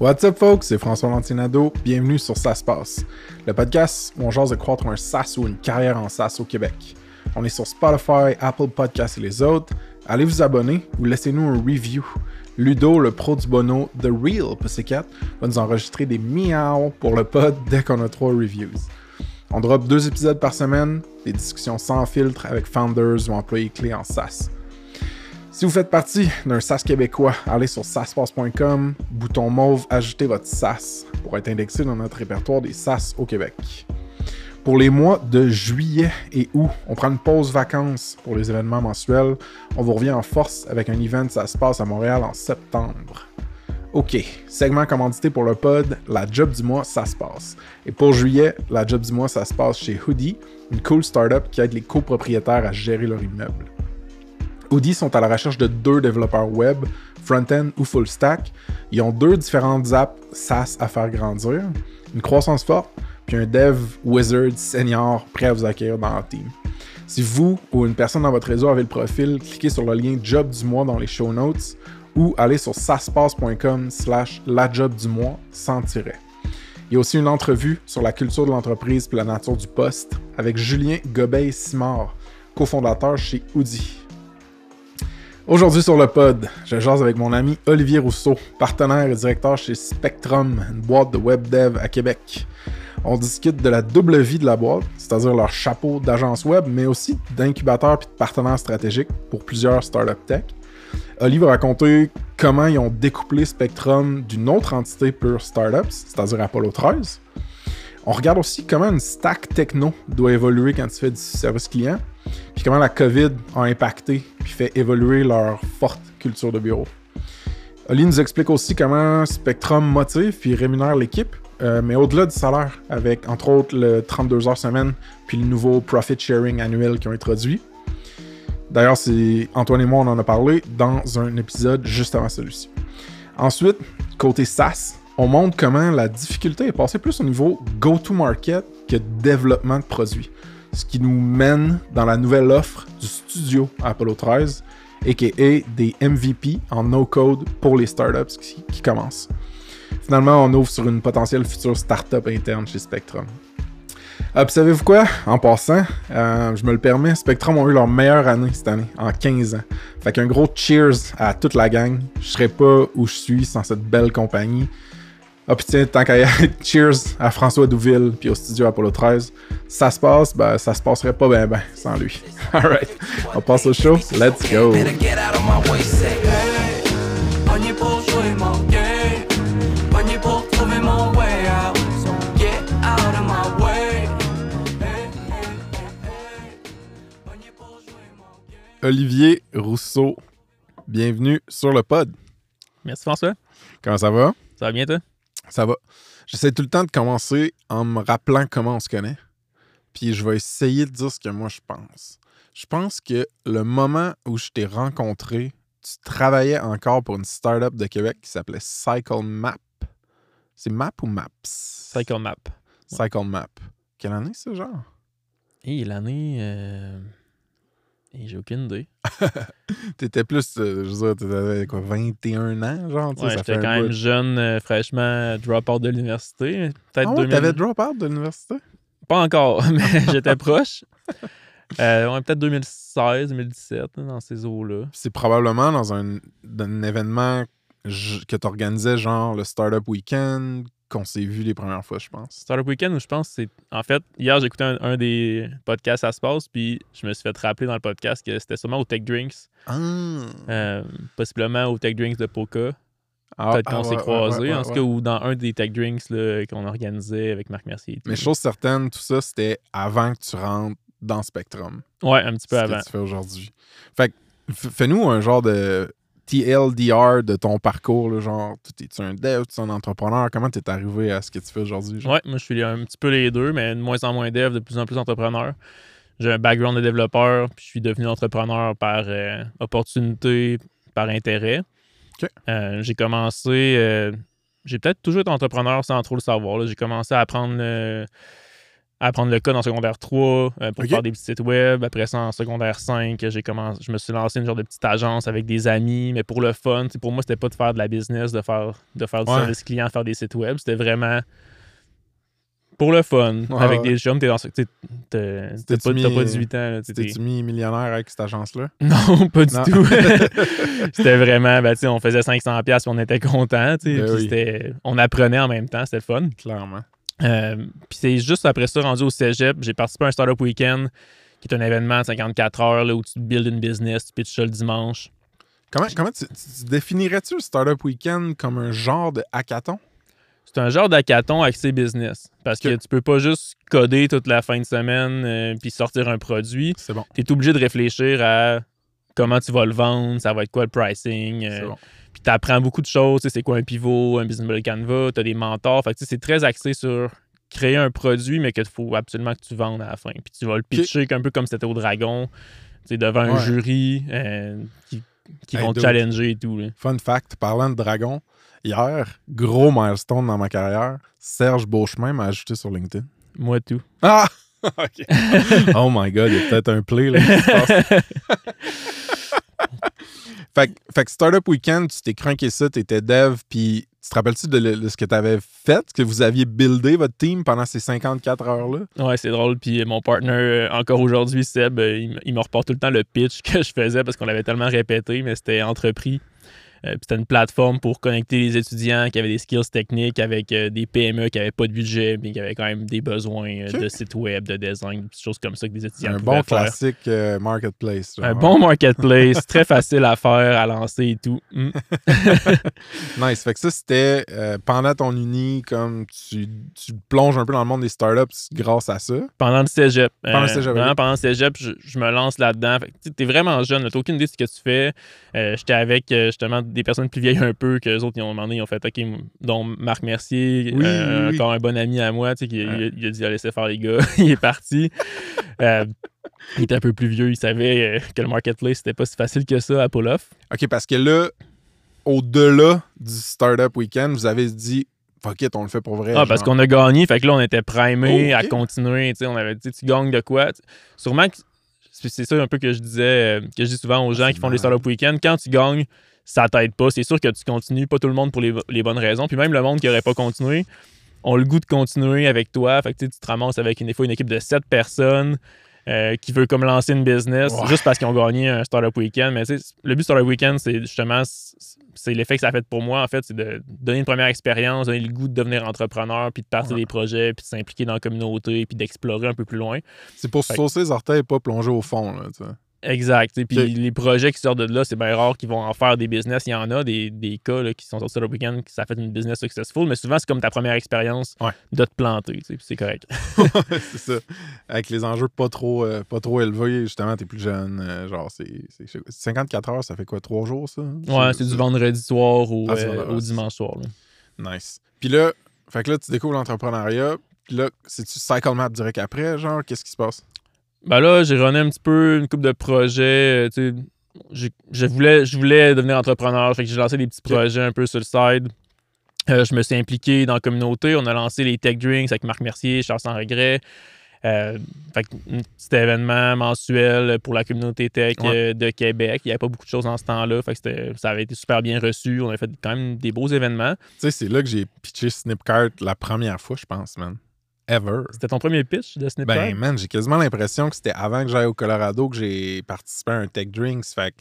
What's up, folks? C'est François Lantinado. Bienvenue sur Ça se passe, le podcast où on de croître un SaaS ou une carrière en SaaS au Québec. On est sur Spotify, Apple Podcasts et les autres. Allez vous abonner ou laissez-nous un review. Ludo, le pro du bono The Real Pussycat, va nous enregistrer des miaus pour le pod dès qu'on a trois reviews. On drop deux épisodes par semaine, des discussions sans filtre avec founders ou employés clés en SaaS. Si vous faites partie d'un SaaS québécois, allez sur SaaSpass.com, bouton mauve, ajoutez votre SaaS pour être indexé dans notre répertoire des SaaS au Québec. Pour les mois de juillet et août, on prend une pause vacances pour les événements mensuels. On vous revient en force avec un event Ça se passe à Montréal en septembre. OK, segment commandité pour le pod, la job du mois, ça se passe. Et pour juillet, la job du mois, ça se passe chez Hoodie, une cool startup qui aide les copropriétaires à gérer leur immeuble. Hoodie sont à la recherche de deux développeurs web, front-end ou full stack. Ils ont deux différentes apps SaaS à faire grandir, une croissance forte, puis un dev wizard senior prêt à vous accueillir dans leur team. Si vous ou une personne dans votre réseau avez le profil, cliquez sur le lien job du mois dans les show notes ou allez sur saspace.com slash la job du mois sans tiret. Il y a aussi une entrevue sur la culture de l'entreprise et la nature du poste avec Julien Gobeil-Simard, cofondateur chez Audi. Aujourd'hui sur le pod, je jase avec mon ami Olivier Rousseau, partenaire et directeur chez Spectrum, une boîte de web dev à Québec. On discute de la double vie de la boîte, c'est-à-dire leur chapeau d'agence web, mais aussi d'incubateur et de partenaires stratégiques pour plusieurs startups tech. Oli va raconter comment ils ont découplé Spectrum d'une autre entité pure startups, c'est-à-dire Apollo 13. On regarde aussi comment une stack techno doit évoluer quand tu fais du service client, puis comment la COVID a impacté puis fait évoluer leur forte culture de bureau. Oli nous explique aussi comment Spectrum motive puis rémunère l'équipe, euh, mais au-delà du salaire, avec entre autres le 32 heures semaine puis le nouveau profit sharing annuel qu'ils ont introduit. D'ailleurs, c'est Antoine et moi, on en a parlé dans un épisode juste avant celui-ci. Ensuite, côté SaaS, on montre comment la difficulté est passée plus au niveau go-to-market que développement de produits. Ce qui nous mène dans la nouvelle offre du studio Apollo 13, aka des MVP en no-code pour les startups qui, qui commencent. Finalement, on ouvre sur une potentielle future startup interne chez Spectrum. Ah, puis savez-vous quoi? En passant, euh, je me le permets, Spectrum ont eu leur meilleure année cette année, en 15 ans. Fait qu'un gros cheers à toute la gang. Je serais pas où je suis sans cette belle compagnie. Ah, puis tiens, tant qu'à cheers à François Douville puis au studio Apollo 13. Ça se passe, ben ça se passerait pas ben ben sans lui. Alright, on passe au show. Let's go! Olivier Rousseau, bienvenue sur le pod. Merci François. Comment ça va? Ça va bien toi? Ça va. J'essaie tout le temps de commencer en me rappelant comment on se connaît. Puis je vais essayer de dire ce que moi je pense. Je pense que le moment où je t'ai rencontré, tu travaillais encore pour une startup de Québec qui s'appelait Cycle Map. C'est Map ou Maps? Cycle Map. Cycle Map. Quelle année c'est genre? Et l'année. euh, et J'ai aucune idée. T'étais plus, euh, je veux dire, t'avais quoi, 21 ans, genre? Ouais, J'étais quand même jeune, euh, fraîchement drop-out de l'université. Peut-être Ah ouais, 2000 t'avais drop out de l'université? Pas encore, mais j'étais proche. Euh, ouais, peut-être 2016, 2017, là, dans ces eaux-là. C'est probablement dans un, dans un événement que tu organisais, genre le Startup Weekend, qu'on s'est vu les premières fois, je pense. Startup Weekend où je pense que c'est. En fait, hier, j'écoutais un, un des podcasts à se passe, puis je me suis fait rappeler dans le podcast que c'était sûrement au Tech Drinks, Ah! euh, possiblement au Tech Drinks de Poca. Ah, Peut-être ah, qu'on s'est ouais, croisés, ouais, en tout cas, ou dans un des Tech Drinks qu'on organisait avec Marc Mercier. et tout. Mais chose certaine, tout ça, c'était avant que tu rentres dans Spectrum. Ouais, un petit peu ce avant. que tu fais aujourd'hui. Fait fais-nous un genre de TLDR de ton parcours, là, genre, tu es un dev, tu es un entrepreneur, comment tu es arrivé à ce que tu fais aujourd'hui? Ouais, moi, je suis un petit peu les deux, mais de moins en moins dev, de plus en plus entrepreneur. J'ai un background de développeur, puis je suis devenu entrepreneur par euh, opportunité, par intérêt. Euh, j'ai commencé. euh, j'ai peut-être toujours été entrepreneur sans trop le savoir. J'ai commencé à apprendre apprendre le code en secondaire 3 euh, pour faire des petits sites web. Après ça, en secondaire 5, j'ai commencé, je me suis lancé une genre de petite agence avec des amis, mais pour le fun. Pour moi, c'était pas de faire de la business, de faire, de faire du Ouais. service client, faire des sites web. C'était vraiment pour le fun. Ouais, avec ouais. des chums, t'es dans ce- t'as- pas, mis- pas 18 ans. T'es-tu mis millionnaire avec cette agence-là? non, pas du Non. tout. c'était vraiment, ben, on faisait 500$ pièces on était content. Ben oui. On apprenait en même temps, c'était le fun. Clairement. Euh, Puis c'est juste après ça, rendu au cégep, j'ai participé à un Startup Weekend, qui est un événement de 54 heures là, où tu builds une business, tu pitches ça le dimanche. Comment, comment tu, tu- tu définirais-tu le Startup Weekend comme un genre de hackathon? C'est un genre d'hackathon axé business. Parce que tu peux pas juste coder toute la fin de semaine euh, puis sortir un produit. C'est bon. Tu es obligé de réfléchir à comment tu vas le vendre, ça va être quoi le pricing. euh, C'est bon. Puis tu apprends beaucoup de choses. tu sais, C'est quoi un pivot, un business model Canva, tu as des mentors. Fait que, tu sais, c'est très axé sur créer un produit, mais qu'il faut absolument que tu vendes à la fin. Puis tu vas le pitcher un peu comme c'était au dragon, tu sais, devant un jury euh, qui, qui Hey, vont te challenger et tout. là. Fun fact, parlant de dragon, hier, gros milestone dans ma carrière, Serge Beauchemin m'a ajouté sur LinkedIn. Moi, tout. Ah! OK. oh my God, il y a peut-être un play là, qui se passe. fait, fait que Startup Weekend, tu t'es cranké ça, t'étais dev, puis tu te rappelles-tu de, ce que tu avais fait, que vous aviez buildé votre team pendant ces 54 heures-là? Ouais, c'est drôle. Puis mon partner, euh, encore aujourd'hui, Seb, euh, il, il me reporte tout le temps le pitch que je faisais parce qu'on l'avait tellement répété, mais c'était entrepris. Euh, puis c'était une plateforme pour connecter les étudiants qui avaient des skills techniques avec euh, des PME qui n'avaient pas de budget, mais qui avaient quand même des besoins euh, de site web, de design, des choses comme ça que des étudiants Un bon faire. classique euh, marketplace. genre. Un bon marketplace, très facile à faire, à lancer et tout. Mm. Nice. Fait que ça, c'était pendant ton uni, comme tu, tu plonges un peu dans le monde des startups grâce à ça? Pendant le cégep. Pendant le cégep, vraiment, ok. pendant le cégep, je, je me lance là-dedans. Tu es vraiment jeune, tu n'as aucune idée de ce que tu fais. J'étais avec justement des personnes plus vieilles un peu, que les autres, ils ont demandé, ils ont fait OK, dont Marc Mercier, Oui, euh, oui, oui. encore un bon ami à moi, tu sais, qui il, a- il a dit à laisser faire les gars. il est parti. Euh, il était un peu plus vieux, il savait euh, que le marketplace, c'était pas si facile que ça à pull-off. OK, parce que là, au-delà du Startup Weekend, vous avez dit, fuck it, on le fait pour vrai. Ah, parce qu'on a gagné, fait que là, on était primé Oh, à continuer. tu sais, On avait dit, tu gagnes de quoi? Sûrement que c'est ça un peu que je disais, euh, que je dis souvent aux gens C'est qui font les malade. startup week-end. Quand tu gagnes, ça t'aide pas. C'est sûr que tu continues, pas tout le monde pour les, les bonnes raisons. Puis même le monde qui aurait pas continué, ont le goût de continuer avec toi. Fait que tu sais, tu te ramasses avec une, des fois une équipe de 7 personnes. euh, qui veut comme lancer une business Ouais. juste parce qu'ils ont gagné un startup week-end. Mais tu sais, le but du startup week-end, c'est justement c'est l'effet que ça a fait pour moi, en fait, c'est de donner une première expérience, donner le goût de devenir entrepreneur, puis de partir Ouais. des projets, puis de s'impliquer dans la communauté, puis d'explorer un peu plus loin. C'est pour se saucer les orteils et pas plonger au fond. Là, tu sais. Exact. sais, Puis les projets qui sortent de là, c'est bien rare qu'ils vont en faire des business. Il y en a des, des cas là, qui sont sortis le week-end qui ça fait une business successful, mais souvent c'est comme ta première expérience Ouais. de te planter. C'est correct. c'est ça. Avec les enjeux pas trop, euh, pas trop élevés, justement, t'es plus jeune. euh, genre, c'est c'est- c'est 54 heures, ça fait quoi, 3 jours, ça? Ouais, c'est du vendredi soir au, Ah, euh, au dimanche soir. là. Nice. Puis là, fait que là, tu découvres l'entrepreneuriat. Puis là, c'est-tu Cycle Map direct après, genre? Qu'est-ce qui se passe? Ben là, j'ai runné un petit peu une couple de projets. euh, tu sais, j'ai- je voulais, je voulais devenir entrepreneur. Fait que j'ai lancé des petits projets un peu sur le side. Euh, je me suis impliqué dans la communauté. On a lancé les Tech Drinks avec Marc Mercier, Charles sans regret. Euh, fait que, un petit événement mensuel pour la communauté tech Ouais. euh, de Québec. Il n'y avait pas beaucoup de choses en ce temps-là. Fait que ça avait été super bien reçu. On a fait quand même des beaux événements. Tu sais, c'est là que j'ai pitché Snipcart la première fois, je pense, man. Ever. C'était ton premier pitch de Snipcart? Ben, man, j'ai quasiment l'impression que c'était avant que j'aille au Colorado que j'ai participé à un Tech Drinks. Fait que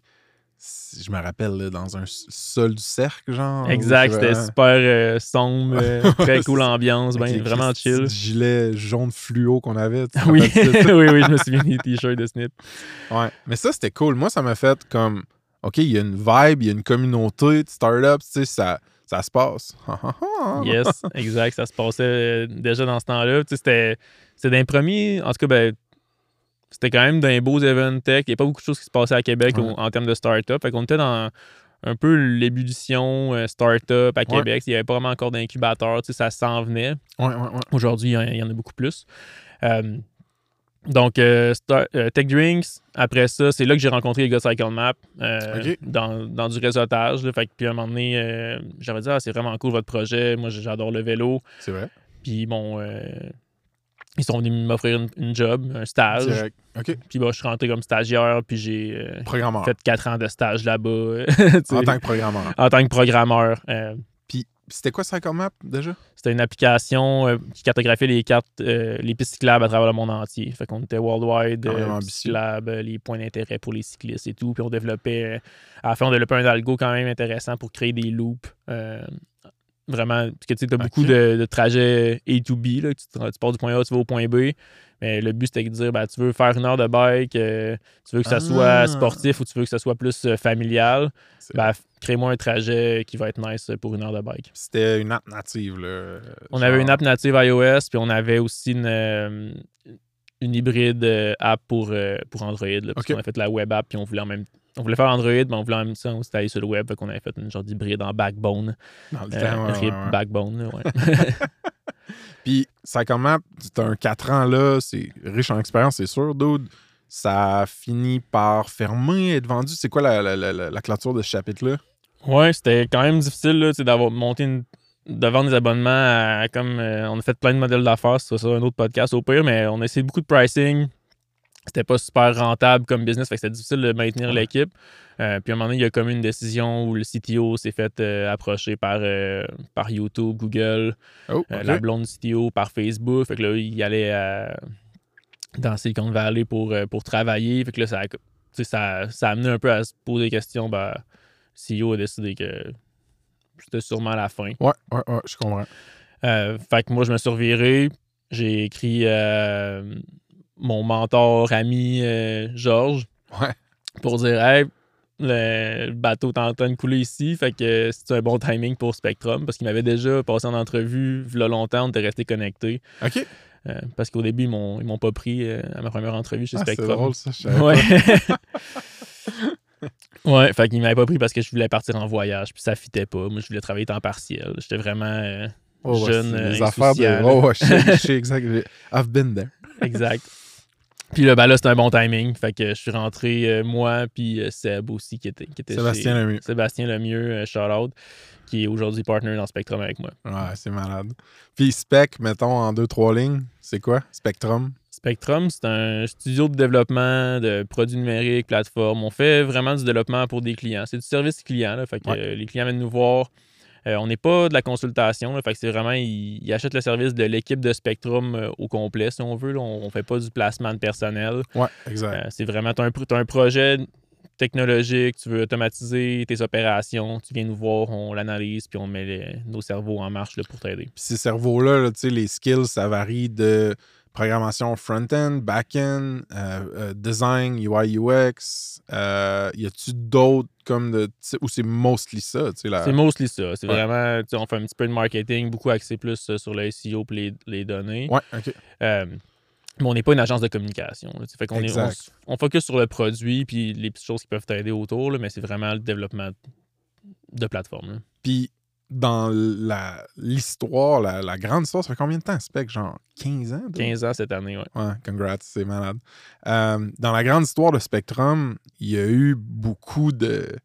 si- je me rappelle, là, dans un sol du cercle, genre. exact, c'était super euh, sombre, euh, très cool ambiance, ben, vraiment chill. gilets jaune fluo qu'on avait. tu Oui, oui, oui, je me souviens des t-shirts de Snip. Ouais. Mais ça, c'était cool. Moi, ça m'a fait comme, OK, il y a une vibe, il y a une communauté de startups, tu sais, ça, ça se passe. Yes, exact, ça se passait euh, déjà dans ce temps-là. Tu sais, c'était c'était d'un premier, en tout cas, ben, c'était quand même d'un beau événement tech. Il n'y a pas beaucoup de choses qui se passaient à Québec Ouais. au- en termes de start-up. Fait qu'on était dans un peu l'ébullition euh, start-up à Québec. Il n'y avait pas vraiment encore d'incubateur, tu sais, ça s'en venait. Ouais. Aujourd'hui, il y en- il y en a beaucoup plus. Euh, donc, euh, Star- euh, Tech Drinks, après ça, c'est là que j'ai rencontré les gars de Cycle Map euh, dans, dans du réseautage. là. Fait que, puis à un moment donné, euh, j'avais dit, ah, c'est vraiment cool votre projet. Moi, j'adore le vélo. C'est vrai. Puis bon, euh, Ils sont venus m'offrir une, une job, un stage. Direct. OK. Puis bah, je suis rentré comme stagiaire, puis j'ai fait quatre ans de stage là-bas. En tant que programmeur. en tant que programmeur. C'était quoi CycleMap déjà? C'était une application euh, qui cartographiait les cartes, euh, les pistes cyclables à travers le monde entier. Fait qu'on était worldwide, même euh, cyclables, euh, les points d'intérêt pour les cyclistes et tout. Puis on développait, à la fin, on développait un algo quand même intéressant pour créer des loops. Vraiment, parce que tu as beaucoup de, de trajets A to B. Là, tu, tu pars du point A, tu vas au point B. Mais le but, c'était de dire, ben, tu veux faire une heure de bike, euh, tu veux que ça Ah. soit sportif ou tu veux que ça soit plus euh, familial. Ben, crée-moi un trajet qui va être nice pour une heure de bike. C'était une app native. Là, On Genre- avait une app native iOS, puis on avait aussi une, euh, une hybride app pour, pour Android. Là, parce qu'on a fait la web app, puis on voulait en même on voulait faire Android, mais on voulait en même temps s'installer sur le web. Qu'on avait fait une genre d'hybride en backbone. Dans le Euh, temps, ouais, RIP ouais, backbone. ouais. Puis CycleMap, c'est un 4 ans là, c'est riche en expérience, c'est sûr, dude. Ça finit par fermer, être vendu. C'est quoi la, la, la, la- la clôture de ce chapitre-là? ouais, c'était quand même difficile là, d'avoir monté une de vendre des abonnements à, comme euh, on a fait plein de modèles d'affaires, c'est ça un autre podcast au pire, mais on a essayé beaucoup de pricing. C'était pas super rentable comme business, fait que c'était difficile de maintenir Ouais. l'équipe. Euh, puis à un moment donné, il y a comme une décision où le CTO s'est fait euh, approcher par, euh, par YouTube, Google, Oh, la blonde CTO par Facebook. Fait que là, il allait dans Silicon Valley pour, pour travailler. Fait que là, ça, ça, ça a amené un peu à se poser des questions. Ben, le CEO a décidé que c'était sûrement la fin. Ouais, ouais, ouais, je comprends. Fait que moi, je me suis reviré. J'ai écrit mon mentor, ami euh, Georges Ouais. pour dire Hey, le bateau est en train de couler ici. Fait que c'est un bon timing pour Spectrum parce qu'il m'avait déjà passé en entrevue. Là, longtemps, on était resté connectés. OK. Euh, parce qu'au début, ils m'ont, m'ont pas pris euh, à ma première entrevue chez Ah, c'est Spectrum. drôle, ça. je Ouais. pas. ouais, fait qu'ils m'avaient pas pris parce que je voulais partir en voyage, puis ça fitait pas. Moi, je voulais travailler temps partiel. J'étais vraiment euh, Oh, jeune, c'est les affaires de. Oh, ouais, je sais, je sais exact. j'ai- I've been there. exact. Puis là, ben là, c'était un bon timing. Fait que je suis rentré, euh, moi, puis euh, Seb aussi, qui était, qui était Sébastien chez- Lemieux. Sébastien Lemieux, euh, shout out, qui est aujourd'hui partner dans Spectrum avec moi. Ouais, c'est malade. Puis Spec, mettons en deux, trois lignes, c'est quoi? Spectrum? Spectrum, c'est un studio de développement de produits numériques, plateformes. On fait vraiment du développement pour des clients. C'est du service client. Là, fait que, Ouais. euh, les clients viennent nous voir. Euh, on n'est pas de la consultation. Là, fait que c'est vraiment, ils, ils achètent le service de l'équipe de Spectrum euh, au complet, si on veut. là. On ne fait pas du placement de personnel. Ouais, exact. Euh, c'est vraiment, tu as, un projet technologique, tu veux automatiser tes opérations, tu viens nous voir, on l'analyse, puis on met les- nos cerveaux en marche là, pour t'aider. Puis ces cerveaux-là, là, tu sais, les skills, ça varie de programmation front-end, back-end, euh, euh, design, UI, UX. Euh, y a-tu d'autres comme de. Ou c'est mostly ça, tu sais, la- C'est mostly ça. C'est Ouais. vraiment, tu sais, on fait un petit peu de marketing, beaucoup axé plus sur le SEO et les, les données. Ouais, ok. Mais on n'est pas une agence de communication. là, fait qu'on est, on, on focus sur le produit puis les petites choses qui peuvent t'aider autour, là, mais c'est vraiment le développement de plateforme. Puis dans l'histoire, la, la grande histoire, ça fait combien de temps, Spec? Genre 15 ans? toi? 15 ans cette année, ouais. Ouais, congrats, c'est malade. Euh, dans la grande histoire de Spectrum, il y a eu beaucoup de.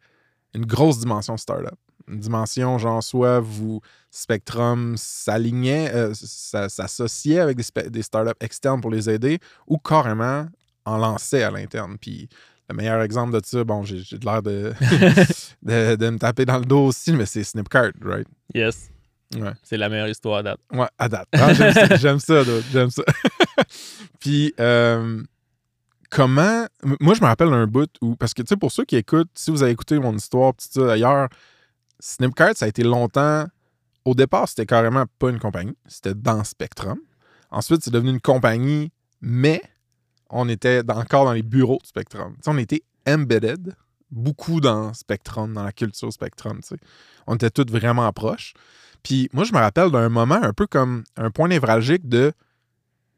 une grosse dimension startup. Une dimension, genre, soit vous, Spectrum s'alignait, euh, s'associait avec des startups externes pour les aider, ou carrément en lançait à l'interne. Puis le meilleur exemple de ça, bon, j'ai l'air de, de, de me taper dans le dos aussi, mais c'est Snipcart, right? Yes. Ouais. C'est la meilleure histoire à date. Ouais, à date. Ah, j'aime ça, j'aime ça, dude, j'aime ça. Puis, euh, comment. Moi, je me rappelle un bout où. Parce que, tu sais, pour ceux qui écoutent, si vous avez écouté mon histoire, tout ça d'ailleurs, Snipcart, ça a été longtemps. Au départ, c'était carrément pas une compagnie, c'était dans Spectrum. Ensuite, c'est devenu une compagnie, mais on était encore dans les bureaux de Spectrum. On était embedded, beaucoup dans Spectrum, dans la culture Spectrum. On était tous vraiment proches. Puis moi, je me rappelle d'un moment un peu comme un point névralgique de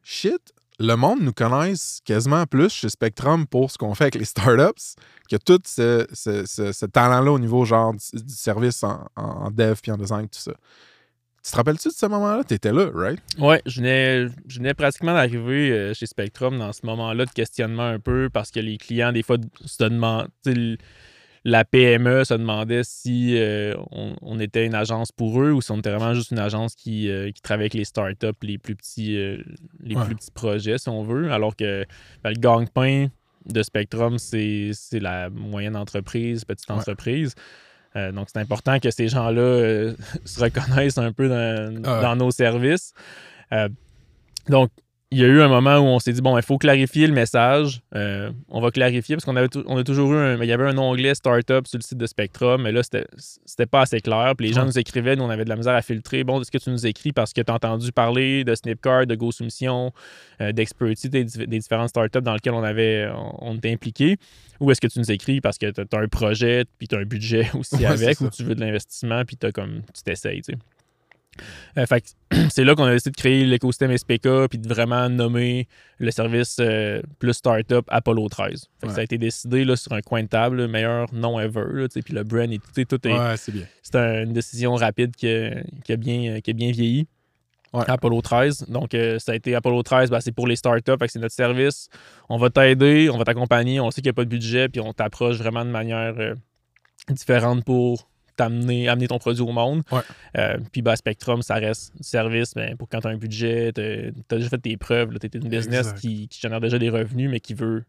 shit, le monde nous connaisse quasiment plus chez Spectrum pour ce qu'on fait avec les startups que tout ce, talent-là au niveau genre du, du service en, en dev puis en design, tout ça. Tu te rappelles-tu de ce moment-là? T'étais là, right? Ouais, je venais, je venais pratiquement d'arriver euh, chez Spectrum dans ce moment-là de questionnement un peu parce que les clients, des fois, se demandent. tu la PME se demandait si euh, on, on était une agence pour eux ou si on était vraiment juste une agence qui, euh, qui travaille avec les startups, les plus petits, euh, les Ouais. plus petits projets, si on veut. Alors que ben, le gang-pain de Spectrum, c'est c'est la moyenne entreprise, petite Ouais. entreprise. Euh, donc, c'est important que ces gens-là euh, se reconnaissent un peu dans, Ah dans nos services. Euh, donc, il y a eu un moment où on s'est dit, bon, il faut clarifier le message. Euh, on va clarifier parce qu'on avait on a toujours eu un, il y avait un onglet startup sur le site de Spectrum, mais là, c'était pas assez clair. Puis les gens Ouais. nous écrivaient, nous, on avait de la misère à filtrer. Bon, est-ce que tu nous écris parce que tu as entendu parler de Snipcard, de GoSoumission, euh, d'Expertise, des, diff- des différentes startups dans lesquelles on avait on, on était impliqué? Ou est-ce que tu nous écris parce que tu as, un projet, puis tu as un budget aussi Ouais, avec, ou tu veux de l'investissement, puis tu comme tu t'essayes, tu sais? Euh, fait que c'est là qu'on a décidé de créer l'écosystème SPK puis de vraiment nommer le service euh, plus startup Apollo 13. Fait que Ouais. Ça a été décidé là, sur un coin de table, le meilleur nom ever. là, puis le brand, et tout, tout est, Ouais, c'est bien. c'est un- une décision rapide qui a, qui a bien, qui a bien vieilli. Ouais. Apollo 13. Donc, euh, ça a été Apollo 13, ben, c'est pour les startups, c'est notre service. On va t'aider, on va t'accompagner, on sait qu'il n'y a pas de budget, puis on t'approche vraiment de manière euh, différente pour t'amener amener ton produit au monde. Ouais. Euh, puis ben, Spectrum, ça reste du service ben, pour quand tu as un budget, tu as déjà fait tes preuves, tu es une business qui, qui génère déjà des revenus, mais qui veut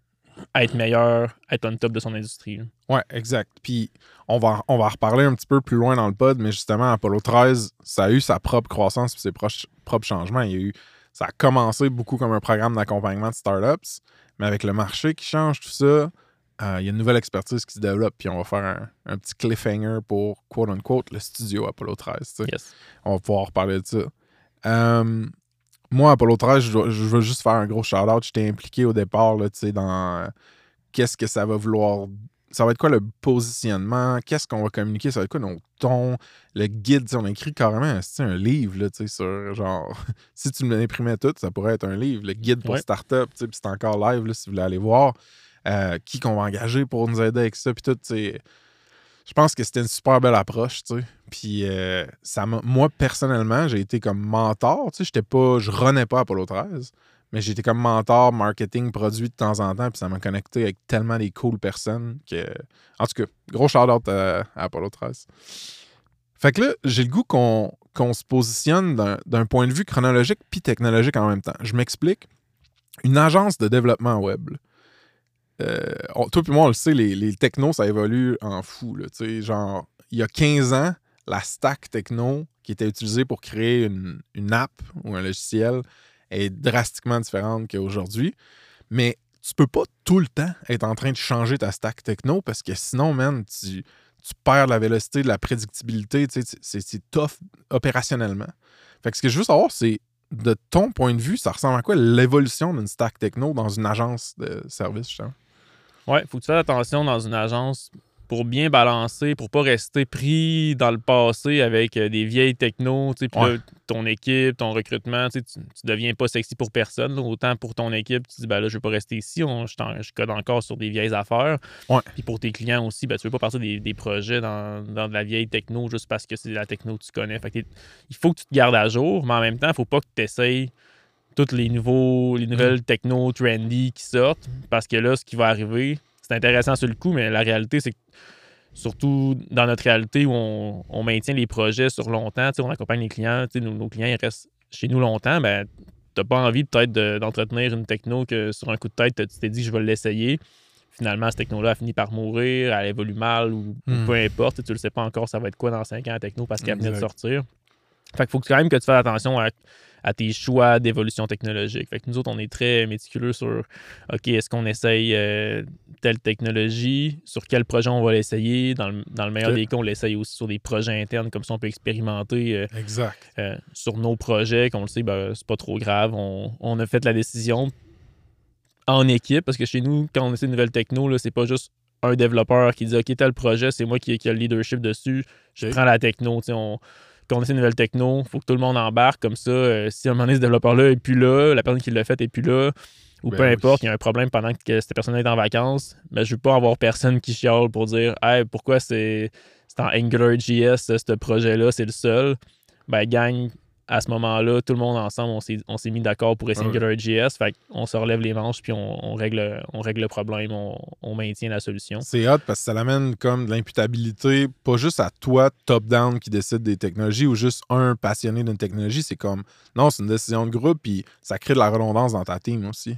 être meilleur, être on top de son industrie. Ouais, exact. Puis on va, on va en reparler un petit peu plus loin dans le pod, mais justement, Apollo 13, ça a eu sa propre croissance et ses proches- propres changements. Il y a eu, ça a commencé beaucoup comme un programme d'accompagnement de startups, mais avec le marché qui change, tout ça, euh, il y a une nouvelle expertise qui se développe. Puis on va faire un, un petit cliffhanger pour, quote-unquote, le studio Apollo 13. tu sais. Yes. On va pouvoir reparler de ça. Euh, moi, Apollo 13, je, veux juste faire un gros shout-out. J'étais impliqué au départ là, tu sais, dans euh, qu'est-ce que ça va vouloir. Ça va être quoi le positionnement? Qu'est-ce qu'on va communiquer? Ça va être quoi nos tons? Le guide, on a écrit carrément un livre, là, sur genre. si tu me l'imprimais tout, ça pourrait être un livre. Le guide pour Ouais. start-up, c'est encore live, là, si vous voulez aller voir. Euh, qui qu'on va engager pour nous aider avec ça, puis tout, je pense que c'était une super belle approche, tu sais. Puis euh, ça moi, personnellement, j'ai été comme mentor, tu sais. J'étais pas, je renais pas Apollo 13, mais j'étais comme mentor, marketing, produit de temps en temps, puis ça m'a connecté avec tellement des cool personnes que... En tout cas, gros shout-out à, Apollo 13. Fait que là, j'ai le goût qu'on se positionne d'un- point de vue chronologique puis technologique en même temps. Je m'explique. Une agence de développement web, euh, toi puis moi, on le sait, les, technos, ça évolue en fou. Genre, il y a 15 ans, la stack techno qui était utilisée pour créer une, une app ou un logiciel est drastiquement différente qu'aujourd'hui. Mais tu peux pas tout le temps être en train de changer ta stack techno parce que sinon, man, tu, perds la vélocité, de la prédictibilité. c'est tough opérationnellement. Fait que ce que je veux savoir, c'est de ton point de vue, ça ressemble à quoi l'évolution d'une stack techno dans une agence de service, justement? Ouais, faut que tu fasses attention dans une agence pour bien balancer, pour pas rester pris dans le passé avec euh, des vieilles technos, tu sais, puis Ouais. là, ton équipe, ton recrutement, tu, tu deviens pas sexy pour personne. là. Autant pour ton équipe, tu dis, ben là, je vais pas rester ici, on- je, je code encore sur des vieilles affaires. Puis pour tes clients aussi, ben, tu veux pas partir des, des projets dans, dans de la vieille techno juste parce que c'est la techno que tu connais. Fait que il faut que tu te gardes à jour, mais en même temps, il faut pas que tu essayes toutes les nouveaux les nouvelles techno trendy qui sortent. Parce que là ce qui va arriver c'est intéressant sur le coup mais la réalité c'est que surtout dans notre réalité où on, on maintient les projets sur longtemps on accompagne les clients nos, nos clients ils restent chez nous longtemps ben t'as pas envie peut-être de- d'entretenir une techno que sur un coup de tête tu t'es dit je vais l'essayer. Finalement cette techno là a fini par mourir elle évolue mal ou, ou Hmm. peu importe tu le sais pas encore ça va être quoi dans 5 ans la techno parce qu'elle venait de sortir. Fait qu'il faut que- quand même que tu fasses attention à, à tes choix d'évolution technologique. Fait que nous autres, on est très méticuleux sur OK, est-ce qu'on essaye euh, telle technologie, sur quel projet on va l'essayer? Dans le, dans le meilleur Ok. des cas, on l'essaye aussi sur des projets internes, comme ça on peut expérimenter euh, Exact. euh, sur nos projets, qu'on le sait, ben, c'est pas trop grave. On, on a fait la décision en équipe, parce que chez nous, quand on essaie une nouvelle techno, là, c'est pas juste un développeur qui dit OK, tel projet, c'est moi qui, qui a le leadership dessus, je prends la techno. On, quand on essaie une nouvelle techno, il faut que tout le monde embarque comme ça. euh, si à un moment donné, ce développeur-là est plus là, la personne qui l'a fait est plus là, ou Ben peu importe, il y a un problème pendant que cette personne est en vacances, mais je veux pas avoir personne qui chiale pour dire Hey, pourquoi c'est en AngularJS, ce projet-là, c'est le seul. Ben, gang, à ce moment-là, tout le monde ensemble, on s'est, mis d'accord pour essayer Ouais. JS. Fait qu'on se relève les manches, puis on, on règle, on règle le problème, on, on maintient la solution. C'est hot parce que ça l'amène comme de l'imputabilité, pas juste à toi, top-down, qui décide des technologies ou juste un passionné d'une technologie. C'est comme, non, c'est une décision de groupe, puis ça crée de la redondance dans ta team aussi.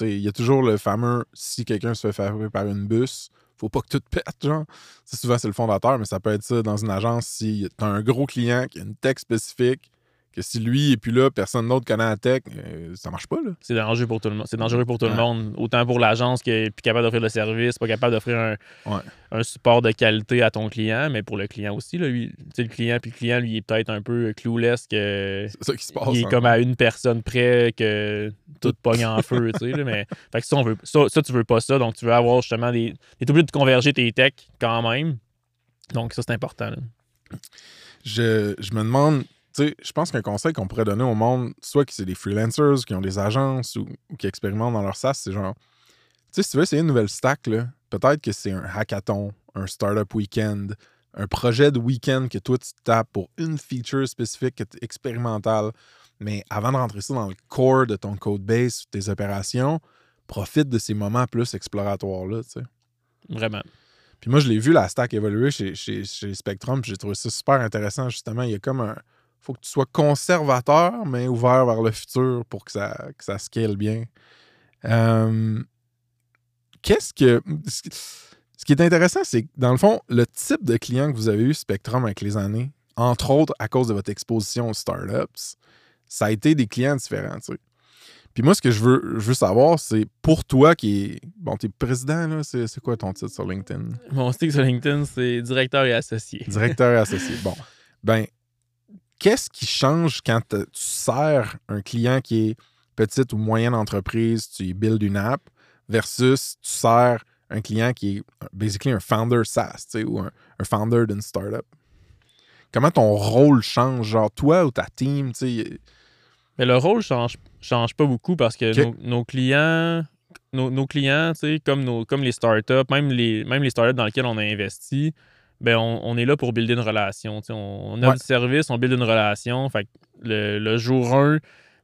Il y a toujours le fameux, si quelqu'un se fait faire par une bus, faut pas que tout pète, genre. Souvent, c'est le fondateur, mais ça peut être ça dans une agence si t'as un gros client qui a une tech spécifique, que si lui est plus là, personne d'autre connaît la tech, euh, ça marche pas, là. C'est dangereux pour tout le monde. C'est dangereux pour tout le monde. Autant pour l'agence qui est plus capable d'offrir le service, pas capable d'offrir un, Ouais. un support de qualité à ton client, mais pour le client aussi. Là, lui, le client, puis le client, lui, il est peut-être un peu clueless que. C'est ça qui se passe. Il est hein. comme à une personne près que tout pogne en feu, là, Mais, fait que ça, on veut, ça, ça, tu veux pas ça. Donc, tu veux avoir justement des. T'es obligé de converger tes techs quand même. Donc, ça, c'est important. là. je, je me demande, tu sais, je pense qu'un conseil qu'on pourrait donner au monde, soit qui c'est des freelancers, qui ont des agences ou, ou qui expérimentent dans leur SaaS, c'est genre, tu sais, si tu veux essayer une nouvelle stack, là, peut-être que c'est un hackathon, un startup weekend, un projet de week-end que toi tu tapes pour une feature spécifique expérimentale. Mais avant de rentrer ça dans le core de ton code base, tes opérations, profite de ces moments plus exploratoires-là, tu sais. Vraiment. Puis moi, je l'ai vu, la stack évoluer chez, chez, chez Spectrum, puis j'ai trouvé ça super intéressant, justement. Il y a comme un... faut que tu sois conservateur, mais ouvert vers le futur pour que ça, que ça scale bien. Euh, Qu'est-ce que... Ce qui est intéressant, c'est que, dans le fond, le type de client que vous avez eu Spectrum avec les années, entre autres à cause de votre exposition aux startups, ça a été des clients différents, tu sais. Puis moi, ce que je veux, je veux savoir, c'est pour toi qui est... Bon, t'es président, là, c'est quoi ton titre sur LinkedIn? Mon stick sur LinkedIn, c'est directeur et associé. Directeur et associé. Bon. Ben, qu'est-ce qui change quand tu sers un client qui est petite ou moyenne entreprise, tu y build une app, versus tu sers un client qui est basically un founder SaaS, tu sais, ou un, un founder d'une startup? Comment ton rôle change, genre toi ou ta team, tu sais? Mais le rôle change, change pas beaucoup parce que nos, nos clients, nos, nos clients, tu sais, comme, nos, comme les startups, même les, même les startups dans lesquelles on a investi, ben on, on est là pour builder une relation. On, on a Ouais. du service, on build une relation. Fait que le, le jour 1,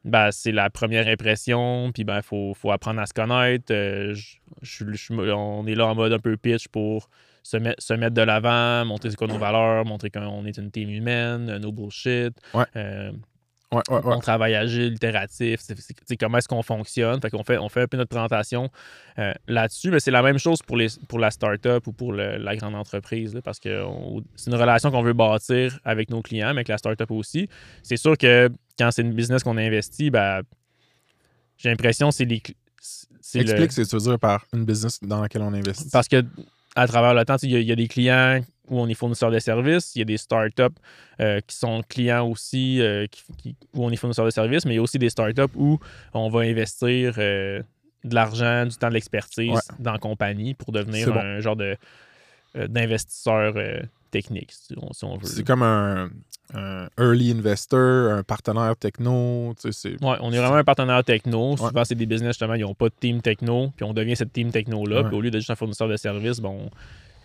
ben, c'est la première impression, puis ben, faut, faut apprendre à se connaître. Euh, je- je- je- on est là en mode un peu pitch pour se, mettre se mettre de l'avant, montrer c'est quoi nos valeurs, montrer qu'on est une team humaine, euh, no bullshit. Ouais. Euh, Ouais, ouais, ouais. on travaille agile, itératif, c'est, c'est- comment est-ce qu'on fonctionne. Fait qu'on fait, on fait un peu notre présentation euh, là-dessus, mais c'est la même chose pour, les, pour la startup ou pour le- la grande entreprise, là, parce que on- c'est une relation qu'on veut bâtir avec nos clients, mais avec la startup aussi. C'est sûr que quand c'est une business qu'on investit, ben, j'ai l'impression que c'est les. c'est le- Explique ce que tu veux dire par une business dans laquelle on investit. parce que à travers le temps, y, il y a des clients où on est fournisseur de services, il y a des startups euh, qui sont clients aussi euh, qui- qui- où on est fournisseur de services, mais il y a aussi des startups où on va investir euh, de l'argent, du temps, de l'expertise Ouais. dans la compagnie pour devenir bon. un genre de d'investisseur technique, si on, si on veut. C'est comme un, un early investor, un partenaire techno, tu sais. Ouais, on est vraiment un partenaire techno. Ouais. Souvent, c'est des business, justement, ils n'ont pas de team techno, puis on devient cette team techno-là. Puis au lieu d'être juste un fournisseur de services, bon,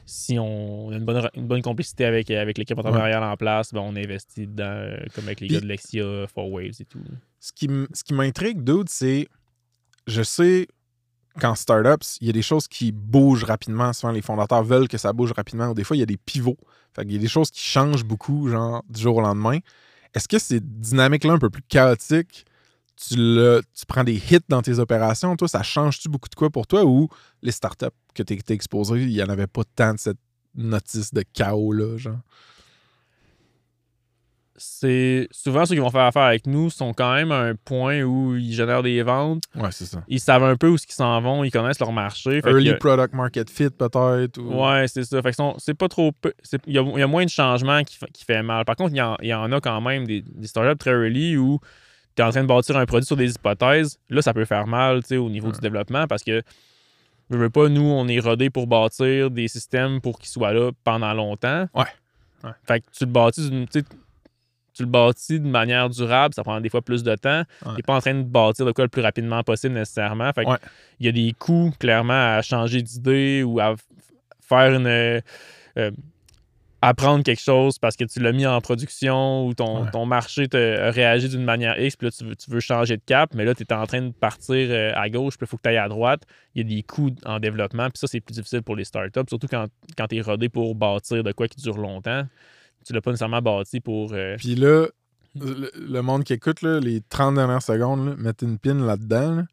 si on a une bonne, une bonne complicité avec, avec l'équipe entrepreneuriale en place, ben, on investit dedans, euh, comme avec les Puis- gars de Lexia, Four Waves et tout. Ce qui, ce qui m'intrigue, dude, c'est... Je sais qu'en startups, il y a des choses qui bougent rapidement. Souvent, les fondateurs veulent que ça bouge rapidement. Ou des fois, il y a des pivots. Fait qu'il y a des choses qui changent beaucoup, genre, du jour au lendemain. Est-ce que ces dynamiques-là un peu plus chaotiques, tu, le, tu prends des hits dans tes opérations, toi, ça change-tu beaucoup de quoi pour toi? Ou les startups que tu es exposé, il n'y en avait pas tant de cette notice de chaos-là, genre? C'est souvent ceux qui vont faire affaire avec nous sont quand même à un point où ils génèrent des ventes. Ouais, c'est ça. Ils savent un peu où ils s'en vont, ils connaissent leur marché. Fait Early a- product market fit, peut-être? Ou... Ouais, c'est ça. Fait que c'est pas trop. Il y, a- il y a moins de changements qui, qui fait mal. Par contre, il y, en, il y en a quand même des, des startups très early où tu es en train de bâtir un produit sur des hypothèses. Là, ça peut faire mal tu sais, au niveau Ouais. du développement parce que je veux pas, nous, on est rodés pour bâtir des systèmes pour qu'ils soient là pendant longtemps. Ouais. Ouais. Fait que tu le bâtis d'une- tu le bâtis de manière durable, ça prend des fois plus de temps. Ouais. Tu n'es pas en train de bâtir de quoi le plus rapidement possible nécessairement. Fait que Ouais. il y a des coûts clairement à changer d'idée ou à faire une. euh, apprendre quelque chose parce que tu l'as mis en production ou ton, Ouais. ton marché te réagi d'une manière X, puis là, tu veux, tu veux changer de cap, mais là, tu es en train de partir euh, à gauche, puis il faut que tu ailles à droite. Il y a des coûts en développement, puis ça, c'est plus difficile pour les startups, surtout quand, quand tu es rodé pour bâtir de quoi qui dure longtemps. Tu l'as pas nécessairement bâti pour. euh, Puis là, le, le monde qui écoute, là, les 30 dernières secondes, là, mettez une pin là-dedans. là,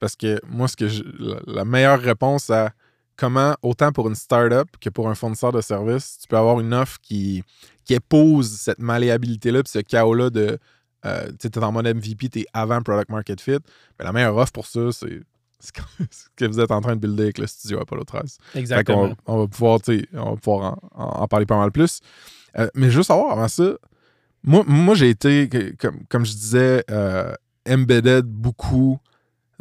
parce que moi, ce que je- la, la meilleure réponse à comment, autant pour une startup que pour un fournisseur de services, tu peux avoir une offre qui, qui épouse cette malléabilité-là, puis ce chaos-là de. euh, tu es en mode MVP, tu es avant Product Market Fit. Ben, la meilleure offre pour ça, c'est ce que- vous êtes en train de builder avec le studio Apollo 13. Fait Exactement. on va pouvoir, on va pouvoir en, en- en parler pas mal plus. Euh, mais juste savoir avant ça, moi, moi j'ai été, comme, comme je disais, euh, embedded beaucoup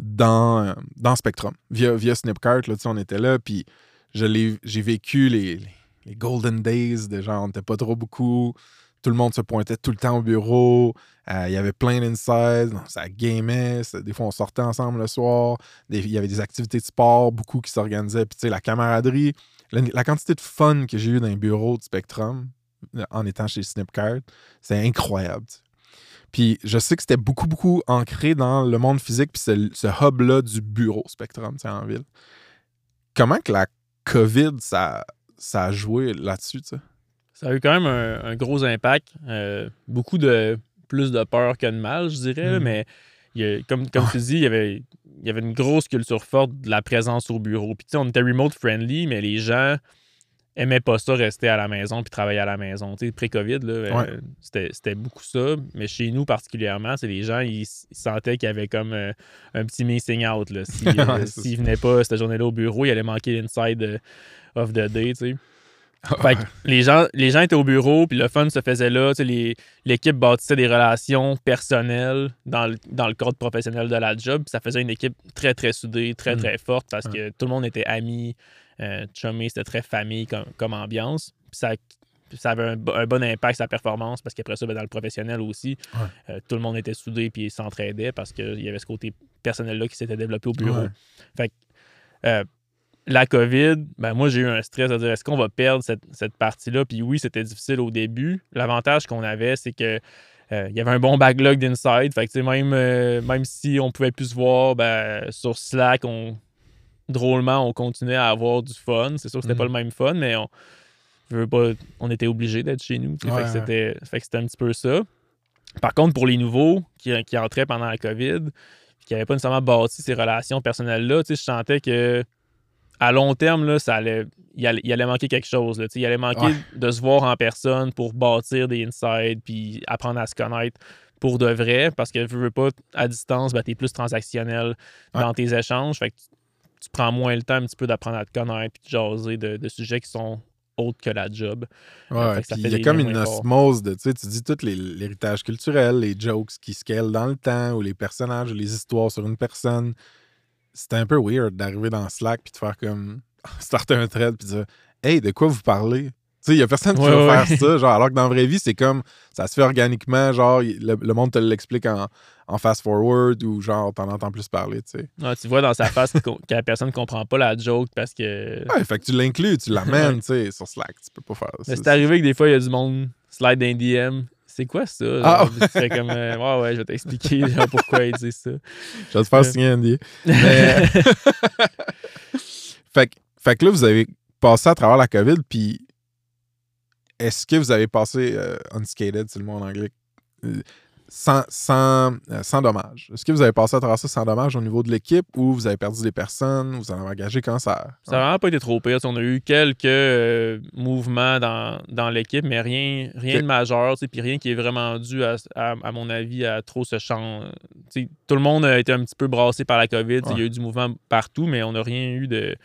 dans, euh, dans Spectrum. Via, via Snipcart, là, on était là, puis j'ai vécu les, golden days de genre, on n'était pas trop beaucoup. Tout le monde se pointait tout le temps au bureau. Euh, Il y avait plein d'insides. Ça gamait. Des fois, on sortait ensemble le soir. Il y avait des activités de sport, beaucoup qui s'organisaient. Puis, tu sais, la camaraderie, la, quantité de fun que j'ai eu dans les bureaux de Spectrum euh, en étant chez Snipcart, c'est incroyable. Puis, je sais que c'était beaucoup, beaucoup ancré dans le monde physique, puis ce, ce hub-là du bureau Spectrum, tu en ville. Comment que la COVID, ça, ça a joué là-dessus, tu sais? Ça a eu quand même un, un gros impact. Euh, beaucoup de plus de peur que de mal, je dirais. Mhm. Mais il a- comme, comme Ouais. tu dis, il y, avait, il y avait une grosse culture forte de la présence au bureau. Puis tu sais, on était remote friendly, mais les gens aimaient pas ça rester à la maison puis travailler à la maison. Tu sais, pré-COVID, euh, Ouais. c'était, beaucoup ça. Mais chez nous particulièrement, c'est les gens, ils, ils sentaient qu'il y avait comme euh, un petit missing out. Euh, Ouais, s'ils venaient pas cette journée-là au bureau, il allait manquer l'inside of the day. tu sais. Fait que les gens, les gens étaient au bureau, puis le fun se faisait là. L'équipe bâtissait des relations personnelles dans le, dans le cadre professionnel de la job. puis ça faisait une équipe très, très soudée, très, Mm. très forte parce Ouais. que tout le monde était amis, euh, chumé, c'était très famille comme, comme ambiance. Puis ça, ça avait un, bo- un bon impact sur la performance parce qu'après ça, ben, dans le professionnel aussi, Ouais. euh, tout le monde était soudé puis s'entraidait parce qu'il y avait ce côté personnel-là qui s'était développé au bureau. Ouais. Fait que, euh, la COVID, ben moi, j'ai eu un stress à dire est-ce qu'on va perdre cette, cette partie-là? Puis oui, c'était difficile au début. L'avantage qu'on avait, c'est que euh, il y avait un bon backlog d'inside. Fait que, même, même si on pouvait plus se voir, ben, sur Slack, on, drôlement, on continuait à avoir du fun. C'est sûr que c'était pas Mhm. le même fun, mais on, je veux pas, on était obligé d'être chez nous. Ouais, fait, ouais. c'était, fait que c'était un petit peu ça. Par contre, pour les nouveaux qui, qui entraient pendant la COVID, qui n'avaient pas nécessairement bâti ces relations personnelles-là, je sentais que à long terme, là, ça allait, il, allait, il allait manquer quelque chose. Là, il allait manquer Ouais. de se voir en personne pour bâtir des insides puis apprendre à se connaître pour de vrai. Parce que veux, veux pas, à distance, ben, tu es plus transactionnel dans tes échanges. Fait que tu, prends moins le temps un petit peu d'apprendre à te connaître puis de jaser de, de sujets qui sont autres que la job. Ouais, fait que ça puis fait il y a comme une osmose de, tu sais, tu dis tout l'héritage culturel, les jokes qui scalent dans le temps, ou les personnages, ou les histoires sur une personne. C'était un peu weird d'arriver dans Slack puis de faire comme, starter un thread puis dire, hey, de quoi vous parlez? Tu sais, il y a personne qui Ouais, va ouais. faire ça, genre, alors que dans la vraie vie, c'est comme, ça se fait organiquement, genre, le, le monde te l'explique en, en fast-forward, ou genre, t'en entends plus parler, tu sais. Ah, tu vois dans sa face que la personne ne comprend pas la joke parce que. Ouais, fait que tu l'inclus, tu l'amènes, tu sais, sur Slack, tu peux pas faire ça. Mais c'est arrivé que des fois, il y a du monde slide d'un DM. C'est quoi ça? genre? Ah, Puis tu fais comme, euh, ouais, ouais, je vais t'expliquer genre, pourquoi il dit ça. Je vais te faire signer un NDA. Mais- fait, que- fait que là, vous avez passé à travers la COVID, puis est-ce que vous avez passé euh, unscathed, c'est le mot en anglais, euh, sans, sans, euh, sans dommage? Est-ce que vous avez passé à travers ça sans dommage au niveau de l'équipe ou vous avez perdu des personnes, vous en avez engagé quand ça? Ça n'a vraiment pas été trop pire. On a eu quelques euh, mouvements dans, dans l'équipe, mais rien, rien de majeur, puis rien qui est vraiment dû, à, à, à mon avis, à trop ce champ. Tout le monde a été un petit peu brassé par la COVID. Il y a eu du mouvement partout, mais on n'a rien eu de,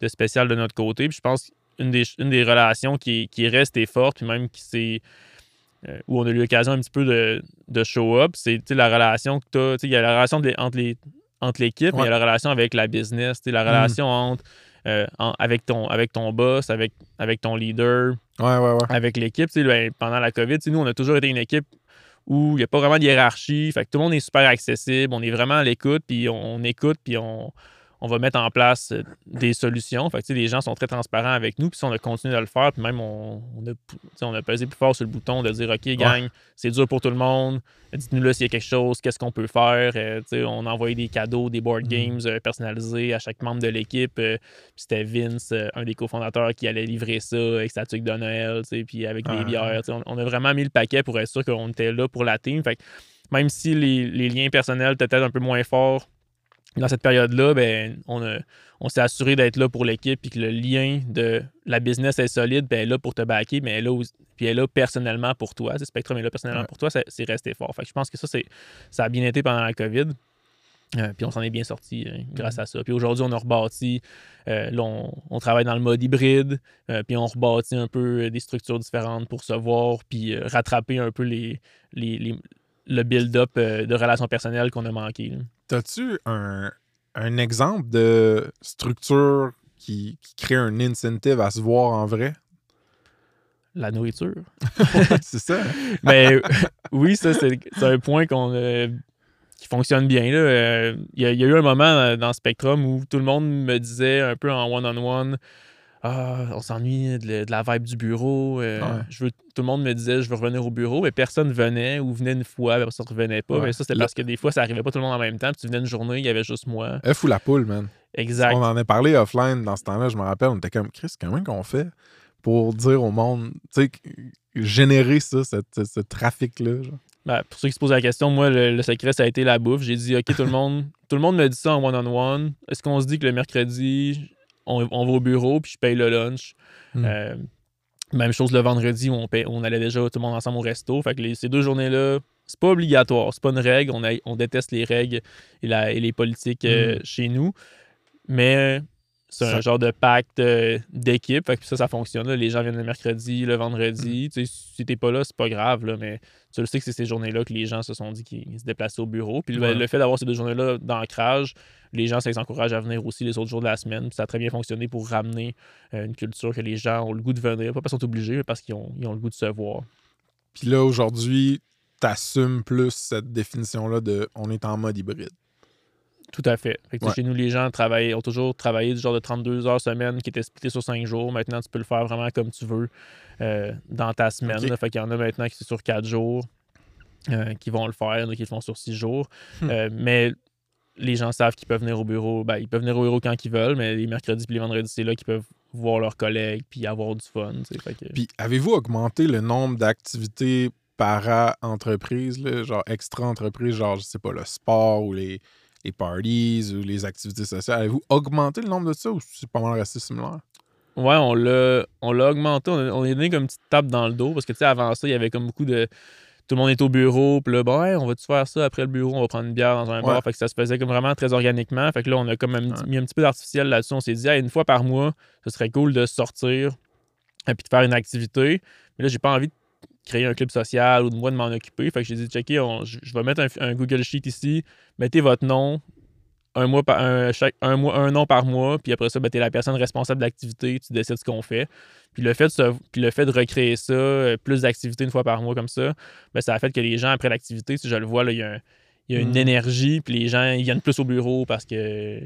de spécial de notre côté. Puis je pense qu'une des, une des relations qui, qui est restée forte, puis même qui s'est. euh, où on a eu l'occasion un petit peu de, de show up, c'est la relation que tu as. Il y a la relation de- entre les entre l'équipe, mais il y a la relation avec la business, la relation entre euh, en- avec, ton, avec ton boss, avec, avec ton leader, Ouais, ouais, ouais. avec l'équipe. Ben, pendant la COVID, nous, on a toujours été une équipe où il n'y a pas vraiment de hiérarchie. Fait que tout le monde est super accessible. On est vraiment à l'écoute, puis on, on écoute, puis on, on va mettre en place euh, des solutions. Fait que, les gens sont très transparents avec nous, puis si on a continué de le faire, puis même on, on a, on a pesé plus fort sur le bouton de dire OK, gang, c'est dur pour tout le monde, dites-nous là s'il y a quelque chose, qu'est-ce qu'on peut faire? Euh, on a envoyé des cadeaux, des board Mhm. games euh, personnalisés à chaque membre de l'équipe. euh, puis c'était Vince, un des cofondateurs, qui allait livrer ça avec sa tuque de Noël, puis avec des bières. on a vraiment mis le paquet pour être sûr qu'on était là pour la team. Fait que même si les, les liens personnels étaient peut-être un peu moins forts dans cette période-là, ben, on, a- on s'est assuré d'être là pour l'équipe puis que le lien de la business est solide, ben, elle est là pour te backer, mais elle est là, puis elle est là personnellement pour toi. Sais, Spectrum est là personnellement Ouais. pour toi, c'est resté fort. Fait que je pense que ça, ça a bien été pendant la COVID. Euh, puis on s'en est bien sorti euh, grâce à ça. Puis aujourd'hui, on a rebâti, euh, là, on, on travaille dans le mode hybride, euh, puis on rebâtit un peu des structures différentes pour se voir, puis rattraper un peu les, les- les- le build-up de relations personnelles qu'on a manqué. là. T'as-tu un, un exemple de structure qui, qui crée un incentive à se voir en vrai? La nourriture. c'est ça? hein? Mais oui, ça, c'est un point qu'on a- qui fonctionne bien. Euh, Il y, a- il y a eu un moment euh, dans Spectrum où tout le monde me disait un peu en one-on-one Ah, on s'ennuie de, la- de la vibe du bureau. euh, Ouais. je veux, tout le monde me disait Je veux revenir au bureau, mais personne venait ou venait une fois, mais ça ne revenait pas. Ouais. Mais ça, c'était parce que des fois, ça arrivait pas tout le monde en même temps. Puis tu venais une journée, il y avait juste moi. F ou la poule, man. Exact. On en a parlé offline dans ce temps-là, je me rappelle, on était comme Chris, comment qu'on fait pour dire au monde, tu sais, générer ça, ce, ce trafic-là. Ben, pour ceux qui se posent la question, moi, le, le secret, ça a été la bouffe. J'ai dit, OK, tout le monde tout le monde me dit ça en one-on-one. Est-ce qu'on se dit que le mercredi, on, on va au bureau puis je paye le lunch? Hmm. Euh, même chose le vendredi où on, paye- on allait déjà tout le monde ensemble au resto. Fait que les- ces deux journées-là, c'est pas obligatoire. C'est pas une règle. On, a- on déteste les règles et, la- et les politiques euh, chez nous. Mais c'est un genre de pacte euh, d'équipe. Fait que ça, ça fonctionne. là. Les gens viennent le mercredi, le vendredi. Tu sais, si t'es pas là, c'est pas grave. Là, mais tu le sais que c'est ces journées-là que les gens se sont dit qu'ils se déplaçaient au bureau. Puis le- fait d'avoir ces deux journées-là d'ancrage, les gens, ça les encourage à venir aussi les autres jours de la semaine. Puis ça a très bien fonctionné pour ramener euh, une culture que les gens ont le goût de venir. Pas parce qu'ils sont obligés, mais parce qu'ils ont, ils ont le goût de se voir. Puis là, aujourd'hui, t'assumes plus cette définition-là de on est en mode hybride. Tout à fait. Fait que, Ouais. Chez nous, les gens travaillent, ont toujours travaillé du genre de 32 heures semaine qui était splitté sur 5 jours. Maintenant, tu peux le faire vraiment comme tu veux euh, dans ta semaine. Ok. là. Fait qu'il y en a maintenant qui sont sur 4 jours, euh, qui vont le faire, a qui le font sur 6 jours. Hmm. Euh, mais les gens savent qu'ils peuvent venir au bureau. Ben, ils peuvent venir au bureau quand ils veulent, mais les mercredis et les vendredis, c'est là qu'ils peuvent voir leurs collègues puis avoir du fun. Fait que- Puis avez-vous augmenté le nombre d'activités para-entreprises, là, genre extra-entreprises, genre, je sais pas, le sport ou les, les parties ou les activités sociales? Avez-vous augmenté le nombre de ça ou c'est pas mal resté similaire? Ouais, on l'a, on l'a augmenté. On, a- on est donné comme une petite tape dans le dos parce que, tu sais, avant ça, il y avait comme beaucoup de. Tout le monde est au bureau, puis là, bon, hey, on va-tu faire ça après le bureau? On va prendre une bière dans un Ouais. bar. Fait que ça se faisait comme vraiment très organiquement. Fait que là, on a comme un Ouais. mis un petit peu d'artificiel là-dessus. On s'est dit, hey, une fois par mois, ce serait cool de sortir et puis de faire une activité. Mais là, j'ai pas envie de créer un club social ou de moi de m'en occuper. Fait que j'ai dit, checker, on- je je vais mettre un, un Google Sheet ici, mettez votre nom, un mois par un, chaque, un mois, un nom par mois, puis après ça, ben, tu es la personne responsable de l'activité, tu décides ce qu'on fait. Puis le fait de, se- puis le fait de recréer ça, euh, plus d'activités une fois par mois comme ça, ben, ça a fait que les gens, après l'activité, si je le vois, il y a, un- y a une Mm. énergie, puis les gens ils viennent plus au bureau parce que,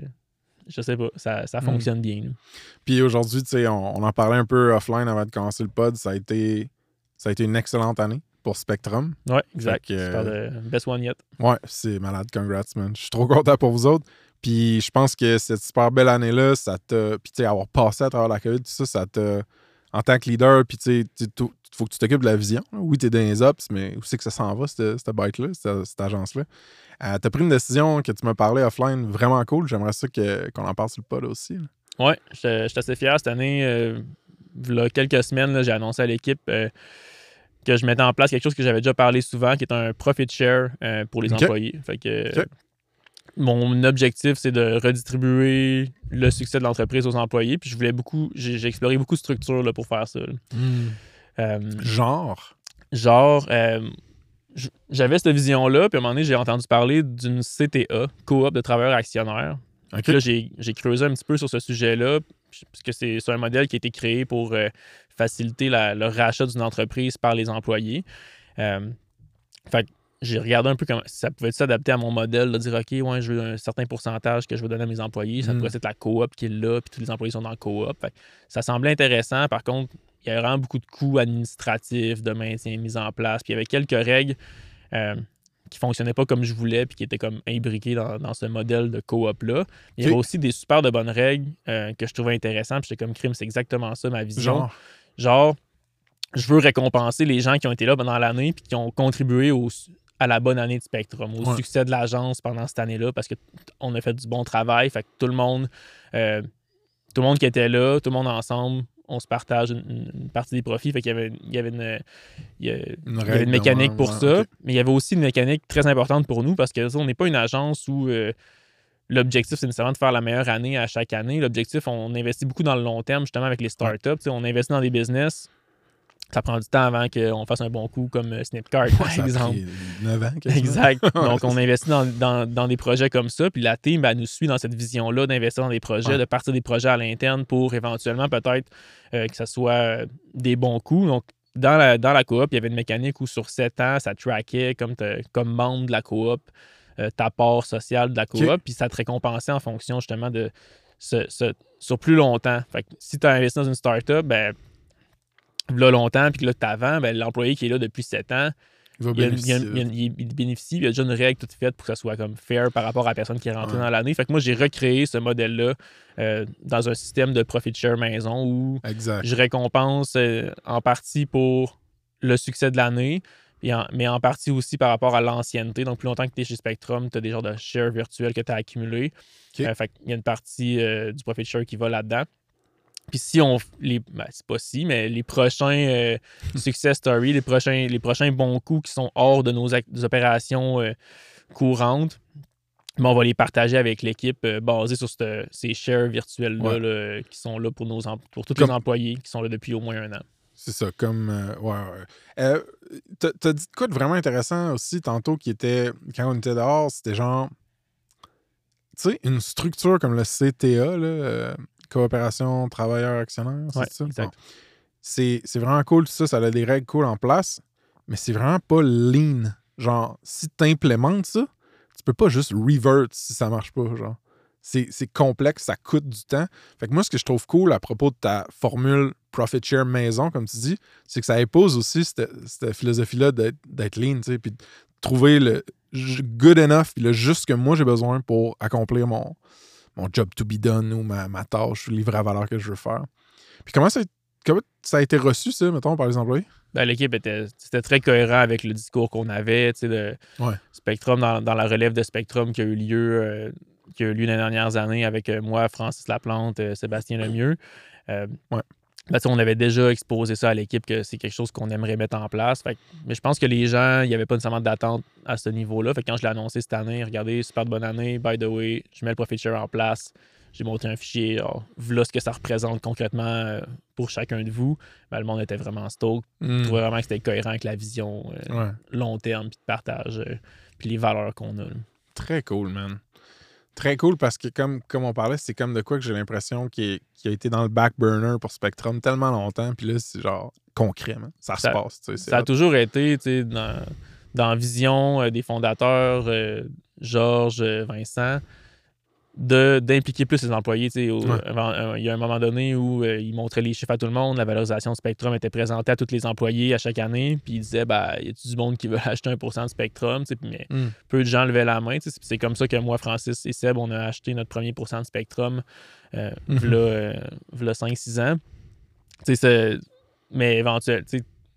je sais pas, ça, ça Mm. fonctionne bien. là. Puis aujourd'hui, tu sais, on, on en parlait un peu offline avant de commencer le pod. Ça a été, ça a été une excellente année pour Spectrum. Ouais, exact. Que, de best one yet. Ouais, c'est malade. Congrats, man. Je suis trop content pour vous autres. Puis je pense que cette super belle année-là, ça t'a. Puis tu sais, avoir passé à travers la COVID, tout ça, ça t'a. En tant que leader, puis tu sais, tu- tu- faut que tu t'occupes de la vision. Oui, t'es dans les ops, mais où c'est que ça s'en va, cette, cette bike-là, cette, cette agence-là? Euh, T'as pris une décision que tu m'as parlé offline vraiment cool. J'aimerais ça qu'on en parle sur le pod aussi. là. Ouais, j'étais j'étais assez fier cette année. Euh, v'là quelques semaines, là, j'ai annoncé à l'équipe euh, que je mettais en place quelque chose que j'avais déjà parlé souvent, qui est un profit share euh, pour les employés. Fait que mon objectif, c'est de redistribuer le succès de l'entreprise aux employés. Puis je voulais beaucoup, j'ai exploré beaucoup de structures là, pour faire ça. là. Euh, Genre? genre, j'avais cette vision-là, puis à un moment donné, j'ai entendu parler d'une CTA, coop de travailleurs actionnaires. Puis là, j'ai j'ai creusé un petit peu sur ce sujet-là, puisque c'est c'est un modèle qui a été créé pour euh, faciliter la- le rachat d'une entreprise par les employés. Euh, fait que j'ai regardé un peu comment si ça pouvait s'adapter à mon modèle, de dire OK, ouais, je veux un certain pourcentage que je veux donner à mes employés. Ça Mm. pourrait être la coop qui est là, puis tous les employés sont dans la coop. Fait que ça semblait intéressant. Par contre, il y avait vraiment beaucoup de coûts administratifs, de maintien mis en place. Puis il y avait quelques règles euh, qui fonctionnaient pas comme je voulais, puis qui étaient comme imbriquées dans, dans ce modèle de coop-là. Il y avait aussi des super de bonnes règles euh, que je trouvais intéressantes. Puis j'étais comme crime, c'est exactement ça ma vision Genre, genre, je veux récompenser les gens qui ont été là pendant l'année puis qui ont contribué au, à la bonne année de Spectrum, au Ouais. succès de l'agence pendant cette année-là parce qu'on a fait du bon travail. Fait que tout le monde, euh, tout le monde qui était là, tout le monde ensemble, on se partage une, une partie des profits. Fait qu'il y avait, il y avait une, il y a- une il y avait règle une de mécanique pour ouais, ça, mais il y avait aussi une mécanique très importante pour nous parce que ça, on n'est pas une agence où euh, l'objectif, c'est nécessairement de faire la meilleure année à chaque année. L'objectif, on investit beaucoup dans le long terme, justement, avec les startups. On investit dans des business. Ça prend du temps avant qu'on fasse un bon coup comme euh, Snipcart, par a exemple. pris 9 ans. Exact. Donc, Ouais, on investit dans, dans- dans des projets comme ça. Puis la team, ben, elle nous suit dans cette vision-là d'investir dans des projets, Ouais. de partir des projets à l'interne pour éventuellement peut-être euh, que ce soit euh, des bons coups. Donc, dans la, dans la coop, il y avait une mécanique où sur 7 ans, ça traquait comme, comme membre de la coop euh, ta part sociale de la coop, puis ça te récompensait en fonction justement de ce, ce- sur plus longtemps. Fait que si tu as investi dans une startup, ben là longtemps, puis que là t'avant, ben l'employé qui est là depuis 7 ans, Il il, il bénéficier. il a- il- il bénéficie, il y a déjà une règle toute faite pour que ça soit comme fair par rapport à la personne qui est rentrée Ouais. dans l'année. Fait que moi, j'ai recréé ce modèle-là euh, dans un système de profit share maison où Exact. je récompense euh, en partie pour le succès de l'année, mais en partie aussi par rapport à l'ancienneté. Donc, plus longtemps que tu es chez Spectrum, tu as des genres de shares virtuels que tu as accumulés. Euh, fait qu'il y a une partie du profit share qui va là-dedans. Puis si on. Les, ben, c'est pas si, mais les prochains euh, success stories, les prochains, les prochains bons coups qui sont hors de nos opérations euh, courantes, ben, on va les partager avec l'équipe euh, basée sur cette- ces shares virtuels-là Ouais. là, qui sont là pour, nos pour tous Comme- les employés qui sont là depuis au moins un an. C'est ça, comme. euh, ouais, ouais. Euh, t'as- dit quoi de vraiment intéressant aussi tantôt qui était. Quand on était dehors, c'était genre. Tu sais, une structure comme le CTA, là, euh, Coopération Travailleurs Actionnaires, c'est Ouais, ça? exact. Bon. C'est c'est vraiment cool, tout ça, ça a des règles cool en place, mais c'est vraiment pas lean. Genre, si tu implémentes ça, tu peux pas juste revert si ça marche pas, genre. C'est c'est complexe, ça coûte du temps. Fait que moi, ce que je trouve cool à propos de ta formule profit share maison, comme tu dis, c'est que ça impose aussi cette, cette philosophie-là d'être d'être lean, tu sais, puis de trouver le good enough, puis le juste que moi j'ai besoin pour accomplir mon, mon job to be done ou ma, ma tâche, le livre à valeur que je veux faire. Puis comment ça, comment ça a été reçu, ça, mettons, par les employés? Ben, L'équipe était très cohérent avec le discours qu'on avait, tu sais, de Ouais. Spectrum, dans, dans la relève de Spectrum qui a eu lieu, euh, qui a eu lieu dans les dernières années avec euh, moi, Francis Laplante, euh, Sébastien Lemieux. Euh, Ouais. Ben, on avait déjà exposé ça à l'équipe que c'est quelque chose qu'on aimerait mettre en place. Fait que- mais je pense que les gens, il n'y avait pas nécessairement d'attente à ce niveau-là. Fait que quand je l'ai annoncé cette année, regardez, super de bonne année, by the way, je mets le profit share en place. J'ai monté un fichier, alors, voilà ce que ça représente concrètement euh, pour chacun de vous. Ben, le monde était vraiment stoked. Hmm. Je trouvais vraiment que c'était cohérent avec la vision euh, Ouais. long terme, puis de partage, euh, puis les valeurs qu'on a. là. Très cool, man. Très cool parce que, comme, comme on parlait, c'est comme de quoi que j'ai l'impression qui, est- qui a été dans le back burner pour Spectrum tellement longtemps. Puis là, c'est genre concret, man. Ça, Ça- se passe. tu sais, c'est Ça a toujours été tu sais, dans, dans la vision euh, des fondateurs, euh, Georges, euh, Vincent, d'impliquer plus les employés. tu sais, au- Ouais. avant- euh, il y a un moment donné où euh, ils montraient les chiffres à tout le monde, la valorisation de Spectrum était présentée à tous les employés à chaque année, puis ils disaient bah, y a du monde qui veut acheter 1% de Spectrum mais Hmm. peu de gens levaient la main. C'est comme ça que moi, Francis et Seb, on a acheté notre premier pourcent de Spectrum euh, euh, v'là 5-6 ans. Mais éventuellement,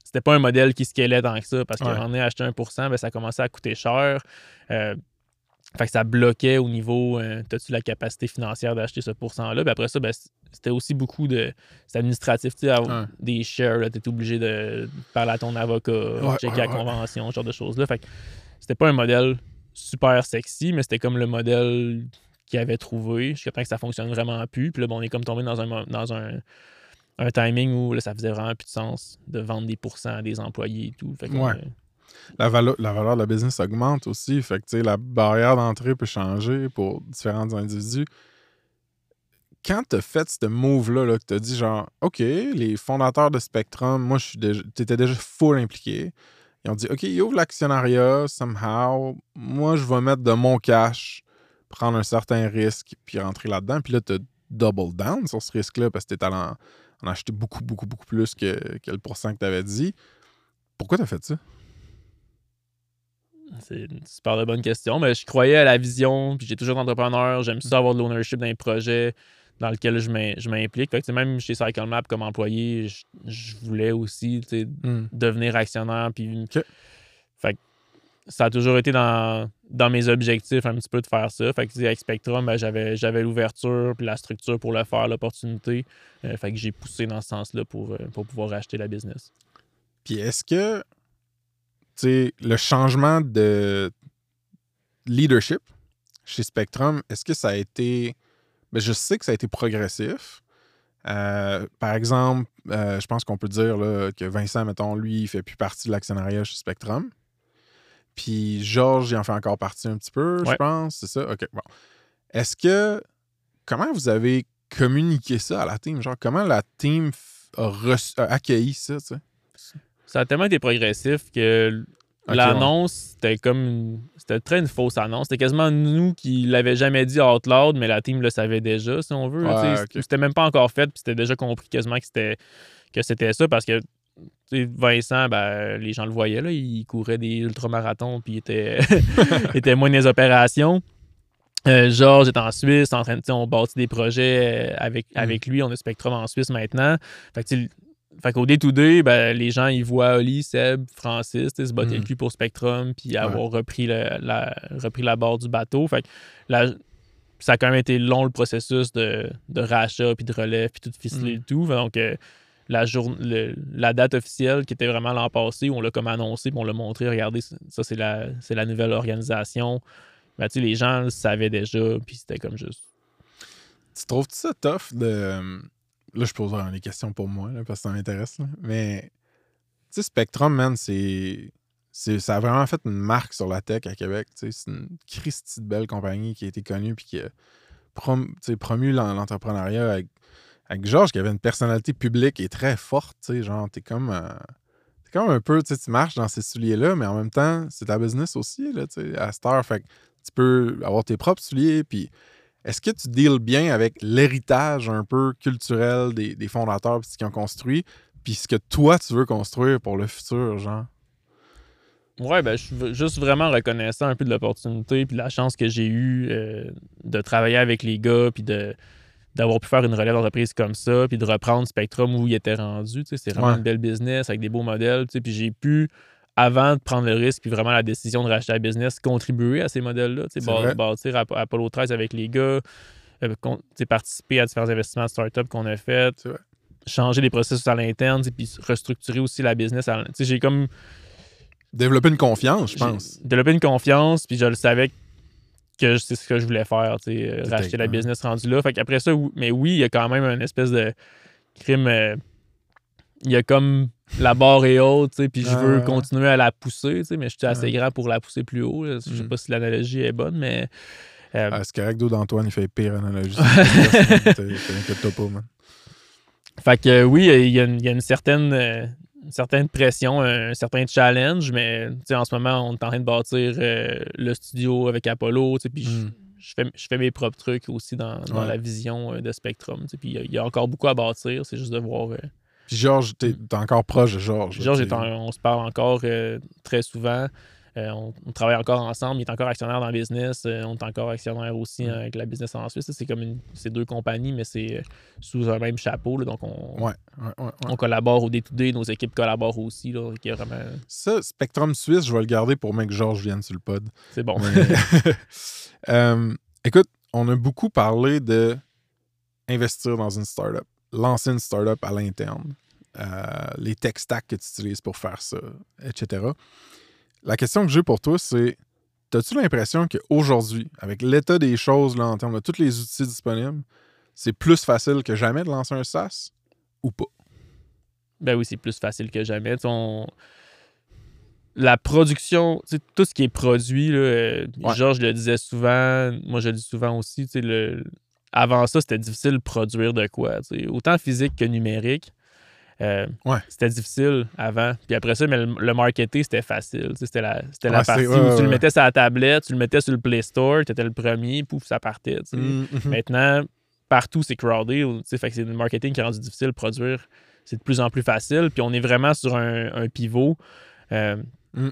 c'était pas un modèle qui scalait tant que ça parce qu'à Ouais. un moment donné, acheter 1%, ben, ça commençait à coûter cher. Euh, fait que ça bloquait au niveau euh, as-tu la capacité financière d'acheter ce pourcent-là? Puis après ça, ben, c'était aussi beaucoup de. C'est administratif, tu sais, Ouais. des shares, tu es obligé de parler à ton avocat, checker ouais, la convention, ce genre de choses-là. Fait que c'était pas un modèle super sexy, mais c'était comme le modèle qu'il avait trouvé jusqu'à temps que ça fonctionne vraiment plus. Puis là, bon, on est comme tombé dans un, dans un, un timing où là, ça faisait vraiment plus de sens de vendre des pourcents à des employés et tout. Fait que, Ouais. euh, La, valo- la valeur de la business augmente aussi. Fait que, tu la barrière d'entrée peut changer pour différents individus. Quand tu as fait ce move-là, là, que tu as dit genre, OK, les fondateurs de Spectrum, moi, je suis déjà, full impliqué. Ils ont dit OK, ils ouvrent l'actionnariat, somehow. Moi, je vais mettre de mon cash, prendre un certain risque, puis rentrer là-dedans. Puis là, tu double down sur ce risque-là parce que tu es allé en, en acheter beaucoup, beaucoup, beaucoup plus que, que le pourcent que tu avais dit. Pourquoi tu as fait ça? C'est une super de bonne question, mais je croyais à la vision, puis j'ai toujours été entrepreneur, j'aime ça avoir de l'ownership dans les projets dans lesquels je m'im- je m'implique. Fait que, même chez CycleMap comme employé, je, je voulais aussi sais, devenir actionnaire. Puis, fait que ça a toujours été dans, dans mes objectifs un petit peu de faire ça. Fait que, avec Spectrum, ben, j'avais, l'ouverture puis la structure pour le faire, l'opportunité. Euh, fait que j'ai poussé dans ce sens-là pour, euh, pour pouvoir racheter la business. Puis est-ce que, sais, le changement de leadership chez Spectrum, est-ce que ça a été. Ben, je sais que ça a été progressif. Euh, par exemple, euh, je pense qu'on peut dire là, que Vincent, mettons, lui, il fait plus partie de l'actionnariat chez Spectrum. Puis Georges, il en fait encore partie un petit peu, je pense. C'est ça? OK, bon. Est-ce que. Comment vous avez communiqué ça à la team? Genre, comment la team a, reçu- a accueilli ça, tu sais? Ça a tellement été progressif que l'annonce, c'était comme. une- C'était très une fausse annonce. C'était quasiment nous qui l'avait jamais dit out loud, mais la team le savait déjà, si on veut. Ouais. C'était même pas encore fait, puis c'était déjà compris quasiment que c'était que c'était ça parce que. tu sais, Vincent, ben, les gens le voyaient, là, il courait des ultramarathons puis il était, était moins des opérations. Euh, Georges est en Suisse, en train de, on bâtit des projets avec, Mm. avec lui. On a Spectrum en Suisse maintenant. Fait que, fait qu'au day-to-day, ben, les gens, ils voient Oli, Seb, Francis, se botter Mm. le cul pour Spectrum, puis avoir repris, le- la, repris la barre du bateau. Fait que la- ça a quand même été long le processus de, de rachat, puis de relève, puis tout ficeler Mm. le tout. Donc, euh, la, jour- le- la date officielle, qui était vraiment l'an passé, où on l'a comme annoncé, puis on l'a montré, regardez, ça, c'est la, c'est la nouvelle organisation. Ben, tu sais, les gens le savaient déjà, puis c'était comme juste. Tu trouves ça tough de. Là, je pose vraiment des questions pour moi, parce que ça m'intéresse. Mais, tu Spectrum, man, c'est. Ça a vraiment fait une marque sur la tech à Québec. C'est une Christie de belle compagnie qui a été connue puis qui a promu l'en- l'entrepreneuriat avec, avec Georges, qui avait une personnalité publique et très forte. Genre, t'es comme. euh, t'es comme un peu, tu marches dans ces souliers-là, mais en même temps, c'est ta business aussi, là, à cette heure. Fait tu peux avoir tes propres souliers, puis est-ce que tu deals bien avec l'héritage un peu culturel des, des fondateurs puis ce qu'ils ont construit, puis ce que toi, tu veux construire pour le futur, genre? Ouais, ben, je suis juste vraiment reconnaissant un peu de l'opportunité puis de la chance que j'ai eue euh, de travailler avec les gars puis de d'avoir pu faire une relève d'entreprise comme ça puis de reprendre Spectrum où il était rendu. C'est vraiment Ouais. une belle business avec des beaux modèles. Puis j'ai pu, avant de prendre le risque puis vraiment la décision de racheter la business, contribuer à ces modèles-là. Bâtir Ap- Apollo 13 avec les gars, euh, participer à différents investissements de start-up qu'on a fait, changer les processus à l'interne, puis restructurer aussi la business. à l'in- tu sais, J'ai comme Développer une confiance, je pense. développé une confiance, puis je le savais que c'est ce que je voulais faire, euh, racheter la ouais. business rendue là. Fait qu'après ça, mais oui, il y a quand même une espèce de crime. euh, il y a comme la barre est haute, puis je veux continuer à la pousser, mais je suis assez grand pour la pousser plus haut. Je sais Mm. pas si l'analogie est bonne, mais. euh, Ah, c'est correct, d'eau d'Antoine, il fait pire analogie. T'inquiète pas, man. Fait que oui, il y a une, il y a une certaine, euh, une certaine pression, un, certain challenge, mais en ce moment, on est en train de bâtir euh, le studio avec Apollo, puis je- Mm. je, fais, je fais mes propres trucs aussi dans, dans Ouais. la vision euh, de Spectrum. Puis il y a- il y, a encore beaucoup à bâtir, c'est juste de voir. Puis Georges, t'es t'es encore proche de Georges. Georges, on se parle encore euh, très souvent. Euh, on, on travaille encore ensemble. Il est encore actionnaire dans le business. Euh, on est encore actionnaire aussi Mm. euh, avec la business en Suisse. C'est comme une, c'est deux compagnies, mais c'est sous un même chapeau. là. donc, on, Ouais, ouais, ouais, ouais. on collabore au day-to-day. Nos équipes collaborent aussi. Là, qui est vraiment... Ça, Spectrum Suisse, je vais le garder pour que Georges vienne sur le pod. C'est bon. Euh, écoute, on a beaucoup parlé de investir dans une startup, lancer une startup à l'interne, euh, les tech stacks que tu utilises pour faire ça, etc. La question que j'ai pour toi, c'est as-tu l'impression qu'aujourd'hui, avec l'état des choses là, en termes de tous les outils disponibles, c'est plus facile que jamais de lancer un SaaS ou pas? Ben oui, c'est plus facile que jamais. On- La production, tout ce qui est produit, là, euh, Ouais. Georges le disait souvent, moi je le dis souvent aussi, tu sais, le... avant ça, c'était difficile de produire de quoi. Autant physique que numérique. Euh, Ouais. C'était difficile avant. Puis après ça, mais le, le marketing, c'était facile. C'était la, la Ouais, c'est- partie ouais, où tu le mettais sur la tablette, tu le mettais sur le Play Store, tu étais le premier, pouf, ça partait. sais. Mhm. Maintenant, partout, c'est crowded. Fait que c'est le marketing qui est rendu difficile de produire. C'est de plus en plus facile. Puis on est vraiment sur un, un pivot euh, Mm.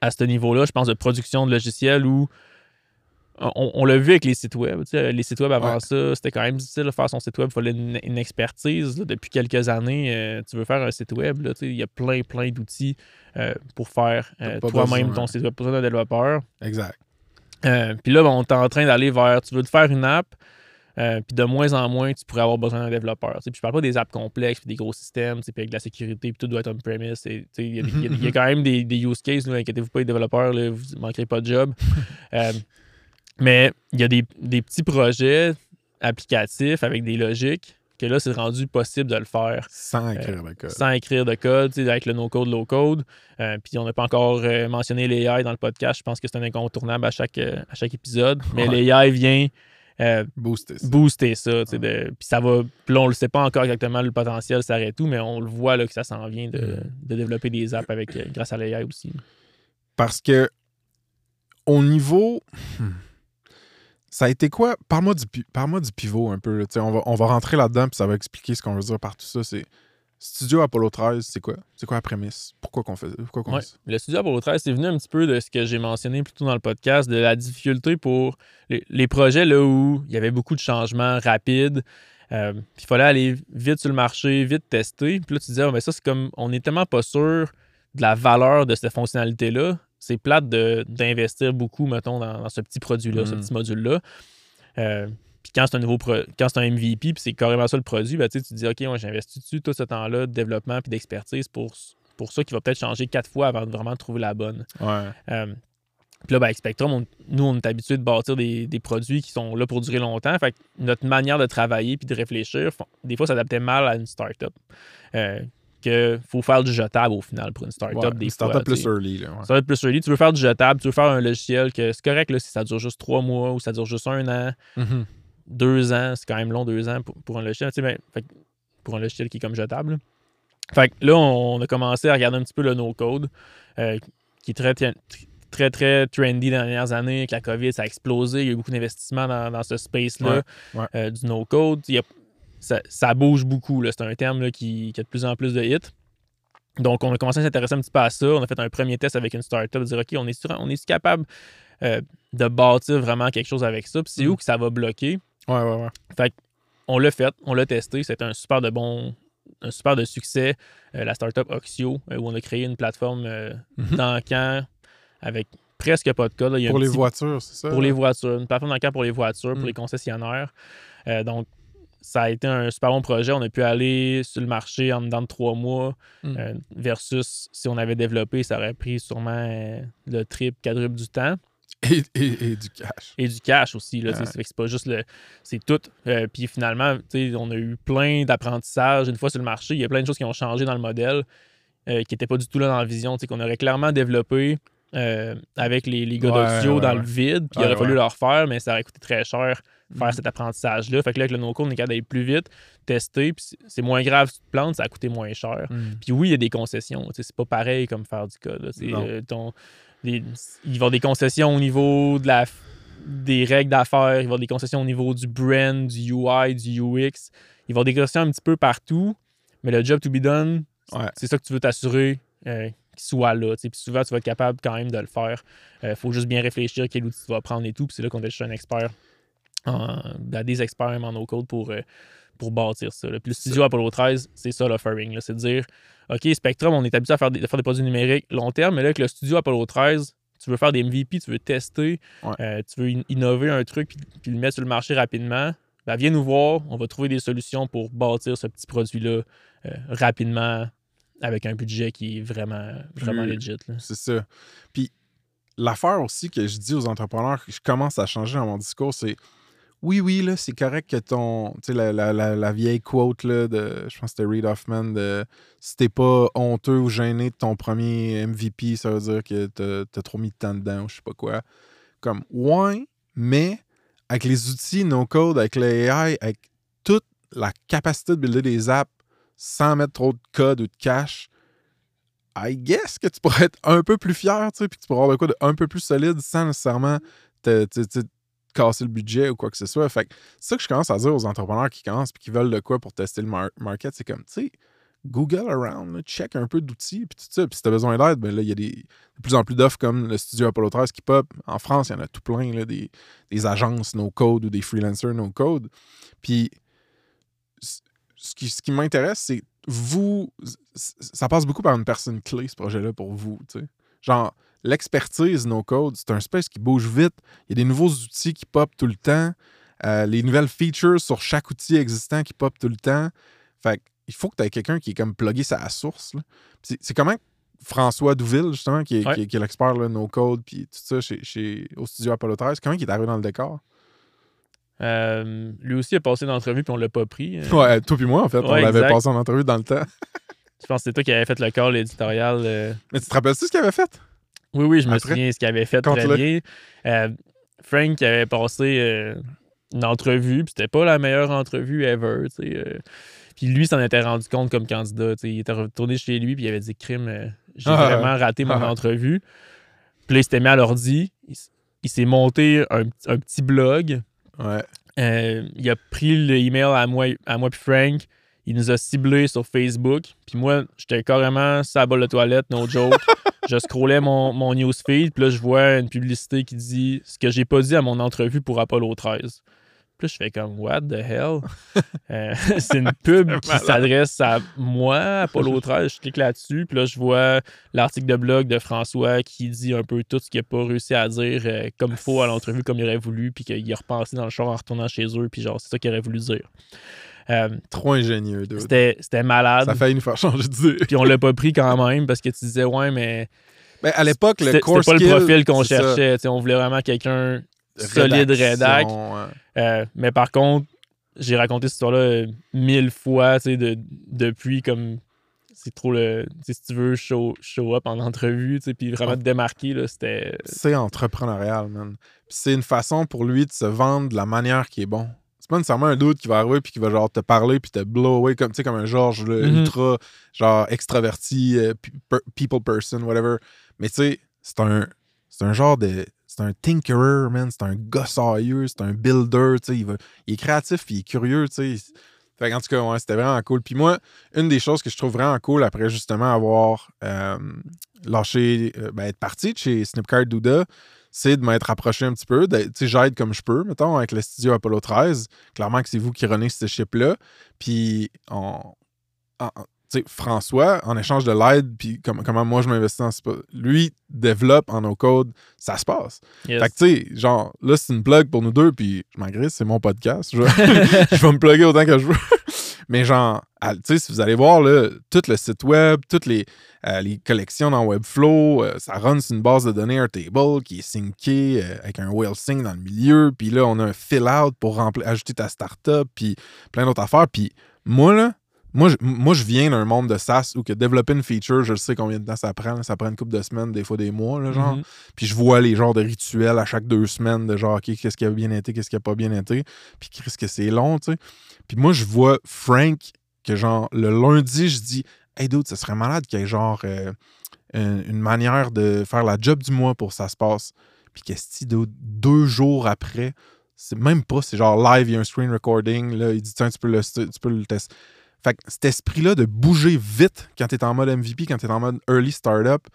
à ce niveau-là, je pense, de production de logiciels où on, on l'a vu avec les sites web. Les sites web avant Ouais. ça, c'était quand même difficile de faire son site web. Il fallait une, une expertise. là. Depuis quelques années, euh, tu veux faire un site web. Il y a plein, plein d'outils euh, pour faire euh, toi-même ton site web. Pas besoin d'un développeur. Exact. Euh, puis là, ben, on est en train d'aller vers. Tu veux te faire une app, euh, puis de moins en moins, tu pourrais avoir besoin d'un développeur. Puis je parle pas des apps complexes, puis des gros systèmes, puis avec de la sécurité, puis tout doit être on-premise. Il y, a y y quand même des, des use cases, inquiétez-vous pas, les développeurs, là, vous ne manquerez pas de job. Euh, mais il y a des, des petits projets applicatifs avec des logiques que là, c'est rendu possible de le faire Sans écrire le code. sans écrire de code, avec le no-code, low-code. Euh, puis on n'a pas encore euh, mentionné l'AI dans le podcast. Je pense que c'est un incontournable à chaque, euh, à chaque épisode. Mais Ouais. l'AI vient euh, Booster ça. booster ça. de- Puis ça va. Puis là, on ne sait pas encore exactement le potentiel, ça arrête tout, mais on le voit là, que ça s'en vient de, de développer des apps avec, euh, grâce à l'AI aussi. Parce que au niveau. Hmm. Ça a été quoi? Parle-moi du, pivot un peu. là. On va, on va rentrer là-dedans puis ça va expliquer ce qu'on veut dire par tout ça. C'est Studio Apollo 13, c'est quoi? C'est quoi la prémisse? Pourquoi qu'on fait pourquoi Ouais. fait ça? Le studio Apollo 13, c'est venu un petit peu de ce que j'ai mentionné plus tôt dans le podcast, de la difficulté pour les, les projets là où il y avait beaucoup de changements rapides. euh, puis il fallait aller vite sur le marché, vite tester. Puis là, tu disais, Ah, mais ça, c'est comme, on n'est tellement pas sûr de la valeur de cette fonctionnalité-là. C'est plate de- d'investir beaucoup, mettons, dans, dans ce petit produit-là, ce Mhm. petit module-là. Euh, puis quand c'est un nouveau pro- quand c'est un MVP, puis c'est carrément ça le produit, ben, tu te dis, OK, moi, j'investis dessus tout ce temps-là de développement puis d'expertise pour, pour ça qui va peut-être changer quatre fois avant de vraiment trouver la bonne? Ouais. Euh, puis là, ben, avec Spectrum, on- nous, on est habitué de bâtir des, des produits qui sont là pour durer longtemps. Fait que notre manière de travailler puis de réfléchir, des fois, s'adaptait mal à une startup. Euh, que faut faire du jetable au final pour une startup. Ouais, des une startup tu plus early. Là, ouais. Ça va être plus early. Tu veux faire du jetable, tu veux faire un logiciel que c'est correct là, si ça dure juste trois mois ou ça dure juste un an, Mhm. deux ans. C'est quand même long, deux ans pour, pour un logiciel. tu sais, mais, fait que pour un logiciel qui est comme jetable. là. Fait que là, on a commencé à regarder un petit peu le no-code, euh, qui est très, très, très, très trendy dans les dernières années. Avec la COVID, ça a explosé. Il y a eu beaucoup d'investissements dans, dans ce space-là ouais. euh, du no-code. Il y a- ça, ça bouge beaucoup. C'est un terme là, qui, qui a de plus en plus de hits. Donc, on a commencé à s'intéresser un petit peu à ça. On a fait un premier test avec une startup, dire OK, on est, sûr- on est capable euh, de bâtir vraiment quelque chose avec ça? Puis c'est Mm. où que ça va bloquer? Ouais, ouais, ouais. On l'a fait, on l'a testé. C'était un super de bon, un super de succès. Euh, la startup Oxio, euh, où on a créé une plateforme d'encan avec presque pas de code. là. Il y a Pour les petit- voitures, c'est ça? pour les voitures, une plateforme d'encan pour les voitures, pour Mm. les concessionnaires. Donc, ça a été un super bon projet. On a pu aller sur le marché en dedans de trois mois Mm. euh, versus si on avait développé, ça aurait pris sûrement euh, le triple, quadruple du temps. Et, et- et du cash. Et du cash aussi. Là, Ouais. c'est pas juste le. C'est tout. Euh, puis finalement, on a eu plein d'apprentissages. Une fois sur le marché, il y a plein de choses qui ont changé dans le modèle euh, qui n'étaient pas du tout là dans la vision. Qu'on aurait clairement développé euh, avec les, les gars Ouais, ouais, dans le vide. Puis il aurait fallu leur faire, mais ça aurait coûté très cher faire Mhm. cet apprentissage-là. Fait que là, avec le no-code, on est capable d'aller plus vite, tester. Puis c'est- moins grave si tu te plantes, ça a coûté moins cher. Mm. Puis oui, il y a des concessions. C'est pas pareil comme faire du code. euh, ton- des- il va y avoir des concessions au niveau de la, des règles d'affaires, il va y avoir des concessions au niveau du brand, du UI, du UX. Il va y avoir des concessions un petit peu partout, mais le job to be done, Ouais. c'est ça que tu veux t'assurer euh, qu'il soit là. Puis souvent, tu vas être capable quand même de le faire. Il faut juste bien réfléchir quel outil tu vas prendre et tout. Puis c'est là qu'on est juste un expert, en, des experts même en no-code pour, euh, pour bâtir ça. là. Puis le studio Apollo 13, c'est ça l'offering. C'est de dire, OK, Spectrum, on est habitué à faire des, à faire des produits numériques long terme, mais là, avec le studio Apollo 13, tu veux faire des MVP, tu veux tester, Ouais. euh, tu veux in- innover un truc puis, puis le mettre sur le marché rapidement, ben, viens nous voir, on va trouver des solutions pour bâtir ce petit produit-là euh, rapidement avec un budget qui est vraiment, vraiment Plus- legit. C'est ça. Puis l'affaire aussi que je dis aux entrepreneurs, que je commence à changer dans mon discours, c'est oui, oui, là, c'est correct que ton. Tu sais, la, la- la- vieille quote là, de. Je pense que c'était Reed Hoffman de si t'es pas honteux ou gêné de ton premier MVP, ça veut dire que t'as trop mis de temps dedans ou je sais pas quoi. Comme ouais, mais avec les outils no code, avec l'AI, avec toute la capacité de builder des apps sans mettre trop de code ou de cash, I guess que tu pourrais être un peu plus fier, tu sais, puis tu pourrais avoir de quoi de un peu plus solide sans nécessairement te casser le budget ou quoi que ce soit. Fait que c'est ça que je commence à dire aux entrepreneurs qui commencent puis qui veulent de quoi pour tester le mar- market, c'est comme, tu sais, Google around, check un peu d'outils, puis tout ça. Puis si t'as besoin d'aide, ben là, il y a des, de plus en plus d'offres comme le studio Apollo 13 qui pop. En France, il y en a tout plein, là, des, des agences no-code ou des freelancers no-code. Puis ce qui, ce qui m'intéresse, c'est vous, ça passe beaucoup par une personne clé, ce projet-là, pour vous, tu sais. Genre, l'expertise no-code, c'est un space qui bouge vite. Il y a des nouveaux outils qui pop tout le temps. Euh, les nouvelles features sur chaque outil existant qui pop tout le temps. Fait il faut que tu aies quelqu'un qui est comme plugué sa source. C'est comment François Douville, justement, qui est, Ouais. qui est- qui est l'expert là, no-code, puis tout ça chez, chez- au studio Apollo 13, comment il est arrivé dans le décor? Euh, lui aussi a passé une entrevue puis on l'a pas pris. Euh, Ouais, toi puis moi, en fait, on l'avait passé en entrevue dans le temps. Je pense que c'est toi qui avais fait le call éditorial. euh, Mais tu te rappelles-tu ce qu'il avait fait? Oui, oui, je me Après? souviens ce qu'il avait fait bien. Euh, Frank avait passé euh, une entrevue, puis c'était pas la meilleure entrevue ever, euh. Puis lui s'en était rendu compte comme candidat. Il était retourné chez lui, puis il avait dit crime, euh, j'ai Ah, vraiment raté mon ah. entrevue. Puis là, il s'était mis à l'ordi, il, s'est monté un, un petit blog. Ouais. Il a pris le email à moi, à moi puis Frank. Il nous a ciblés sur Facebook. Puis moi, j'étais carrément sur la bolle de toilette, no joke. je scrollais mon, mon newsfeed. Puis là, je vois une publicité qui dit ce que j'ai pas dit à mon entrevue pour Apollo 13. Puis là, je fais comme, what the hell? Euh, c'est une pub qui s'adresse à moi, Apollo 13. Je clique là-dessus. Puis là, je vois l'article de blog de François qui dit un peu tout ce qu'il n'a pas réussi à dire euh, comme faux à l'entrevue, comme il aurait voulu. Puis qu'il a repensé dans le char en retournant chez eux. Puis genre, c'est ça qu'il aurait voulu dire. Euh, Trop ingénieux, dude. c'était c'était malade. Ça a failli nous faire changer d'idée. Puis on l'a pas pris quand même parce que tu disais, ouais, mais Ben, à l'époque, le c'était core c'était pas skill, le profil qu'on cherchait. On voulait vraiment quelqu'un solide rédac. Ouais. Euh, mais par contre, j'ai raconté cette histoire-là euh, mille fois, de, depuis comme c'est trop le. Si tu veux show, show up en entrevue, puis vraiment te démarquer, là, c'était. C'est entrepreneurial, man. Puis c'est une façon pour lui de se vendre de la manière qui est bon. C'est pas nécessairement un doute qui va arriver puis qui va genre te parler puis te blow away comme, tu sais, comme un Georges là, Mhm. ultra genre extraverti, euh, people person, whatever. Mais tu sais, c'est un, c'est un genre de. C'est un tinkerer, man. C'est un gossailleux, c'est un builder, tu sais. Il, va- il est créatif puis il est curieux, tu sais. Fait en tout cas, ouais, c'était vraiment cool. Puis moi, une des choses que je trouve vraiment cool après justement avoir euh, lâché, euh, ben, être parti de chez Snipcart Douda, c'est de m'être approché un petit peu. j'aide comme je peux, mettons, avec le studio Apollo 13. Clairement que c'est vous qui renez ce chip-là. Puis, on, François, en échange de l'aide, puis comme- comment moi je m'investis dans ce... Lui, développe en no-code, ça se passe. Yes. Fait que, tu sais, genre, là, c'est une plug pour nous deux, puis je m'en c'est mon podcast. Je vais, je vais me plugger autant que je veux. Mais genre, à- tu sais, si vous allez voir, là, tout le site web, toutes les, euh, les collections dans Webflow, euh, ça run sur une base de données Airtable qui est syncée euh, avec un whale sync dans le milieu. Puis là, on a un fill-out pour ajouter ta startup, puis plein d'autres affaires. Puis moi, là, moi, je, moi, je viens d'un monde de SaaS où que développer une feature, je sais combien de temps ça prend. là. Ça prend une couple de semaines, des fois des mois, là, genre. Mhm. Puis je vois les genres de rituels à chaque deux semaines de genre, OK, qu'est-ce qui a bien été, qu'est-ce qui a pas bien été. Puis qu'est-ce que c'est long, tu sais. Puis moi, je vois Frank, que genre, le lundi, je dis, hey, dude, ça serait malade qu'il y ait genre euh, une, une manière de faire la job du mois pour que ça se passe. Puis qu'est-ce que deux jours après, c'est même pas, c'est genre live, il y a un screen recording, là, il dit, tiens, tu peux le, tu peux le tester. Fait que cet esprit-là de bouger vite quand t'es en mode MVP, quand t'es en mode early startup,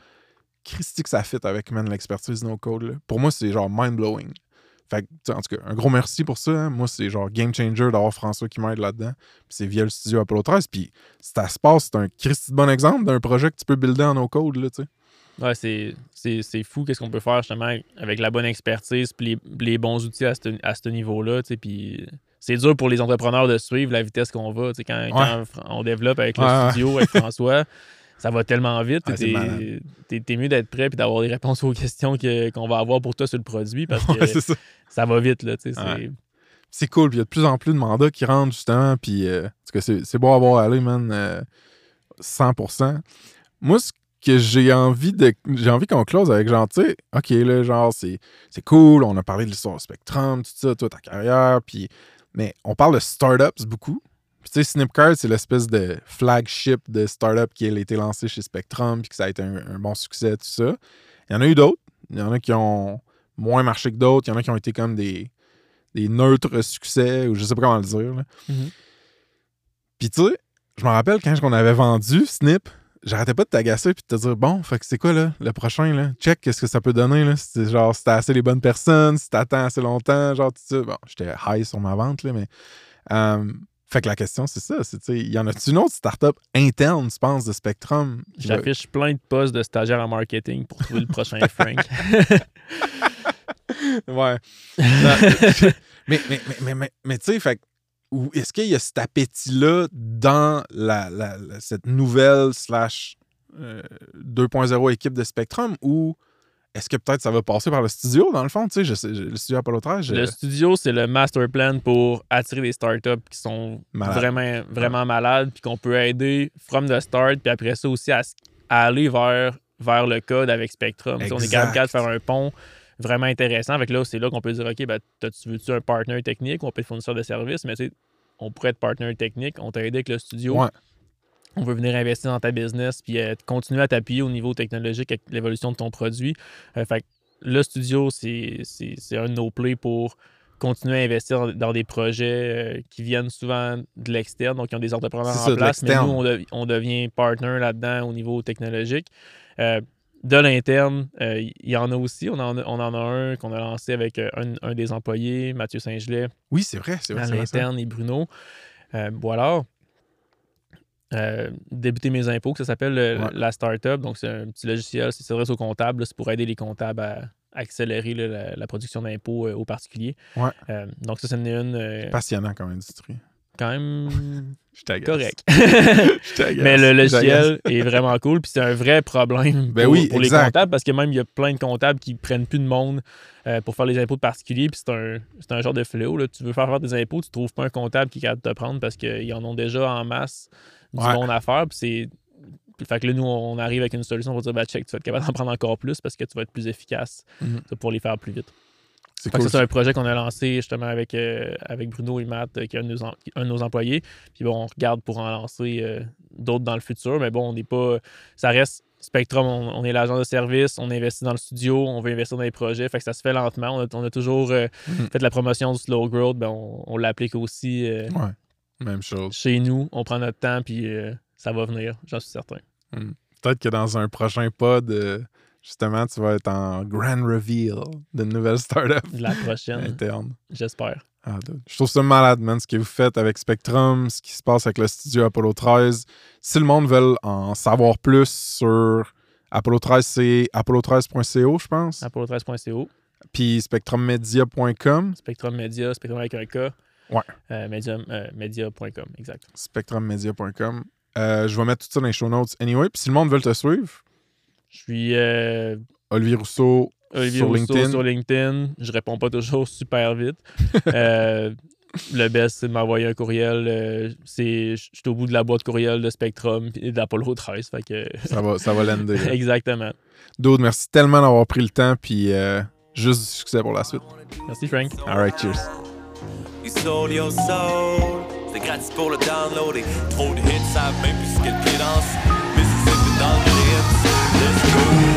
Christy que ça fit avec man, l'expertise no code. Pour moi, c'est genre mind-blowing. Fait que, tu en tout cas, un gros merci pour ça. hein. Moi, c'est genre game changer d'avoir François qui m'aide là-dedans. Puis c'est via le studio Apollo 13. Puis ça se passe, c'est un Christy de bon exemple d'un projet que tu peux builder en no code, là, tu sais. Ouais, c'est- c'est c'est fou qu'est-ce qu'on peut faire justement avec la bonne expertise puis les, bons outils à ce, à ce niveau-là. tu sais, Puis c'est dur pour les entrepreneurs de suivre la vitesse qu'on va. tu sais, Quand, quand on développe avec le Ouais, studio, avec François, ça va tellement vite. C'est T'es t'es- t'es mieux d'être prêt et d'avoir des réponses aux questions que- qu'on va avoir pour toi sur le produit parce que ça. ça va vite. Là, tu sais, c'est- c'est cool. Il y a de plus en plus de mandats qui rentrent, justement. Puis, euh, c'est, c'est beau à voir aller, man. euh, 100%. Moi, ce que j'ai envie de. J'ai envie qu'on close avec, genre, tu sais, OK, là, genre, c'est, c'est cool. On a parlé de l'histoire Spectrum, tout ça, toi, ta carrière. Puis, mais on parle de startups beaucoup. Puis, tu sais, Snipcard, c'est l'espèce de flagship de startup qui a été lancé chez Spectrum, puis que ça a été un, un bon succès, tout ça. Il y en a eu d'autres. Il y en a qui ont moins marché que d'autres. Il y en a qui ont été comme des, des neutres succès, ou je sais pas comment le dire. Mhm. Puis tu sais, je me rappelle quand on avait vendu Snip, j'arrêtais pas de t'agacer puis de te dire bon, fait que c'est quoi là, le prochain là? Check qu'est-ce que ça peut donner là? Si genre si t'as assez les bonnes personnes, si t'attends assez longtemps, genre tout ça. Bon, j'étais high sur ma vente là, mais. euh, fait que la question, c'est ça. C'est, tu y en a-tu une autre startup interne, tu penses, de Spectrum? J'affiche plein de postes de stagiaire en marketing pour trouver le prochain Frank. Ouais. Mais, mais, mais, mais, mais, mais tu sais, fait ou est-ce qu'il y a cet appétit-là dans la, la- la- cette nouvelle slash euh, 2.0 équipe de Spectrum? Ou est-ce que peut-être ça va passer par le studio dans le fond? Tu sais, je sais, je- le studio Apollo 13, je- Le studio, c'est le master plan pour attirer des startups qui sont Malade. vraiment, vraiment malades, puis qu'on peut aider from the start, puis après ça aussi à, aller vers, vers le code avec Spectrum. Tu sais, On est capable de faire un pont vraiment intéressant. Là, c'est là qu'on peut dire OK, ben, tu veux-tu un partner technique ou on peut être fournisseur de services, mais on pourrait être partner technique, on t'a aidé avec le studio. Ouais. On veut venir investir dans ta business puis euh, continuer à t'appuyer au niveau technologique avec l'évolution de ton produit. Euh, fait que le studio, c'est un de nos plays pour continuer à investir dans, des projets euh, qui viennent souvent de l'externe, donc qui ont des entrepreneurs en ça, place, mais nous, on, dev- on devient partner là-dedans au niveau technologique. Euh, de l'interne, euh, il y en a aussi. On en a, on en a un qu'on a lancé avec euh, un, un des employés, Mathieu Saint-Gelais, Oui, c'est vrai, c'est vrai. à l'interne et Bruno. Euh, voilà. Euh, débuter mes impôts, que ça s'appelle le- Ouais. la startup. Donc, c'est un petit logiciel, c'est s'adresse aux comptables. C'est pour aider les comptables à accélérer là, la, la production d'impôts euh, aux particuliers. Ouais. Euh, donc, ça, c'est une, euh, Passionnant comme industrie. Quand même correct. Mais le logiciel est vraiment cool. Puis c'est un vrai problème Ben pour, oui, pour les comptables parce que même il y a plein de comptables qui prennent plus de monde euh, pour faire les impôts de particuliers. Puis c'est un, un genre de fléau. Là. Tu veux faire faire des impôts, tu trouves pas un comptable qui est capable de te prendre parce qu'ils en ont déjà en masse du Ouais. monde à faire. Puis c'est. Fait que là, nous, on arrive avec une solution pour dire, bah, check, tu vas être capable d'en prendre encore plus parce que tu vas être plus efficace Mhm. pour les faire plus vite. C'est cool. un projet qu'on a lancé justement avec, euh, avec Bruno et Matt, euh, qui est un de, nos, em- un de nos employés. Puis bon, on regarde pour en lancer euh, d'autres dans le futur, mais bon, on n'est pas. Ça reste Spectrum, on, on est l'agent de service, on investit dans le studio, on veut investir dans les projets. Fait que ça se fait lentement. On a, on a toujours euh, Mhm. fait la promotion du slow growth, ben on, on l'applique aussi euh, Ouais. Même chose. chez nous. On prend notre temps, puis euh, ça va venir, j'en suis certain. Peut-être que dans un prochain pod, justement, tu vas être en grand reveal d'une nouvelle startup La prochaine, interne. j'espère. Ah, je trouve ça malade, man, ce que vous faites avec Spectrum, ce qui se passe avec le studio Apollo 13. Si le monde veut en savoir plus sur Apollo 13, c'est apollo13.co, je pense. Apollo13.co, Puis spectrummedia.com. Spectrum Media, Spectrum avec un K. Ouais. Euh, euh, media.com, exact. spectrummedia.com. Euh, je vais mettre tout ça dans les show notes anyway. Puis si le monde veut te suivre, Je suis euh, Olivier Rousseau Olivier sur Rousseau LinkedIn. sur LinkedIn. Je réponds pas toujours super vite. Euh, le best, c'est de m'envoyer un courriel. euh, c'est, je suis au bout de la boîte courriel de Spectrum et d'Apollo 13. Fait que, Ça va, ça va l'ender. exactement. Dude, merci tellement d'avoir pris le temps. Puis euh, juste du succès pour la suite. Merci, Frank. All right, cheers. You sold your soul. C'est gratis pour le download et trop de hits savent même plus ce qu'elle you.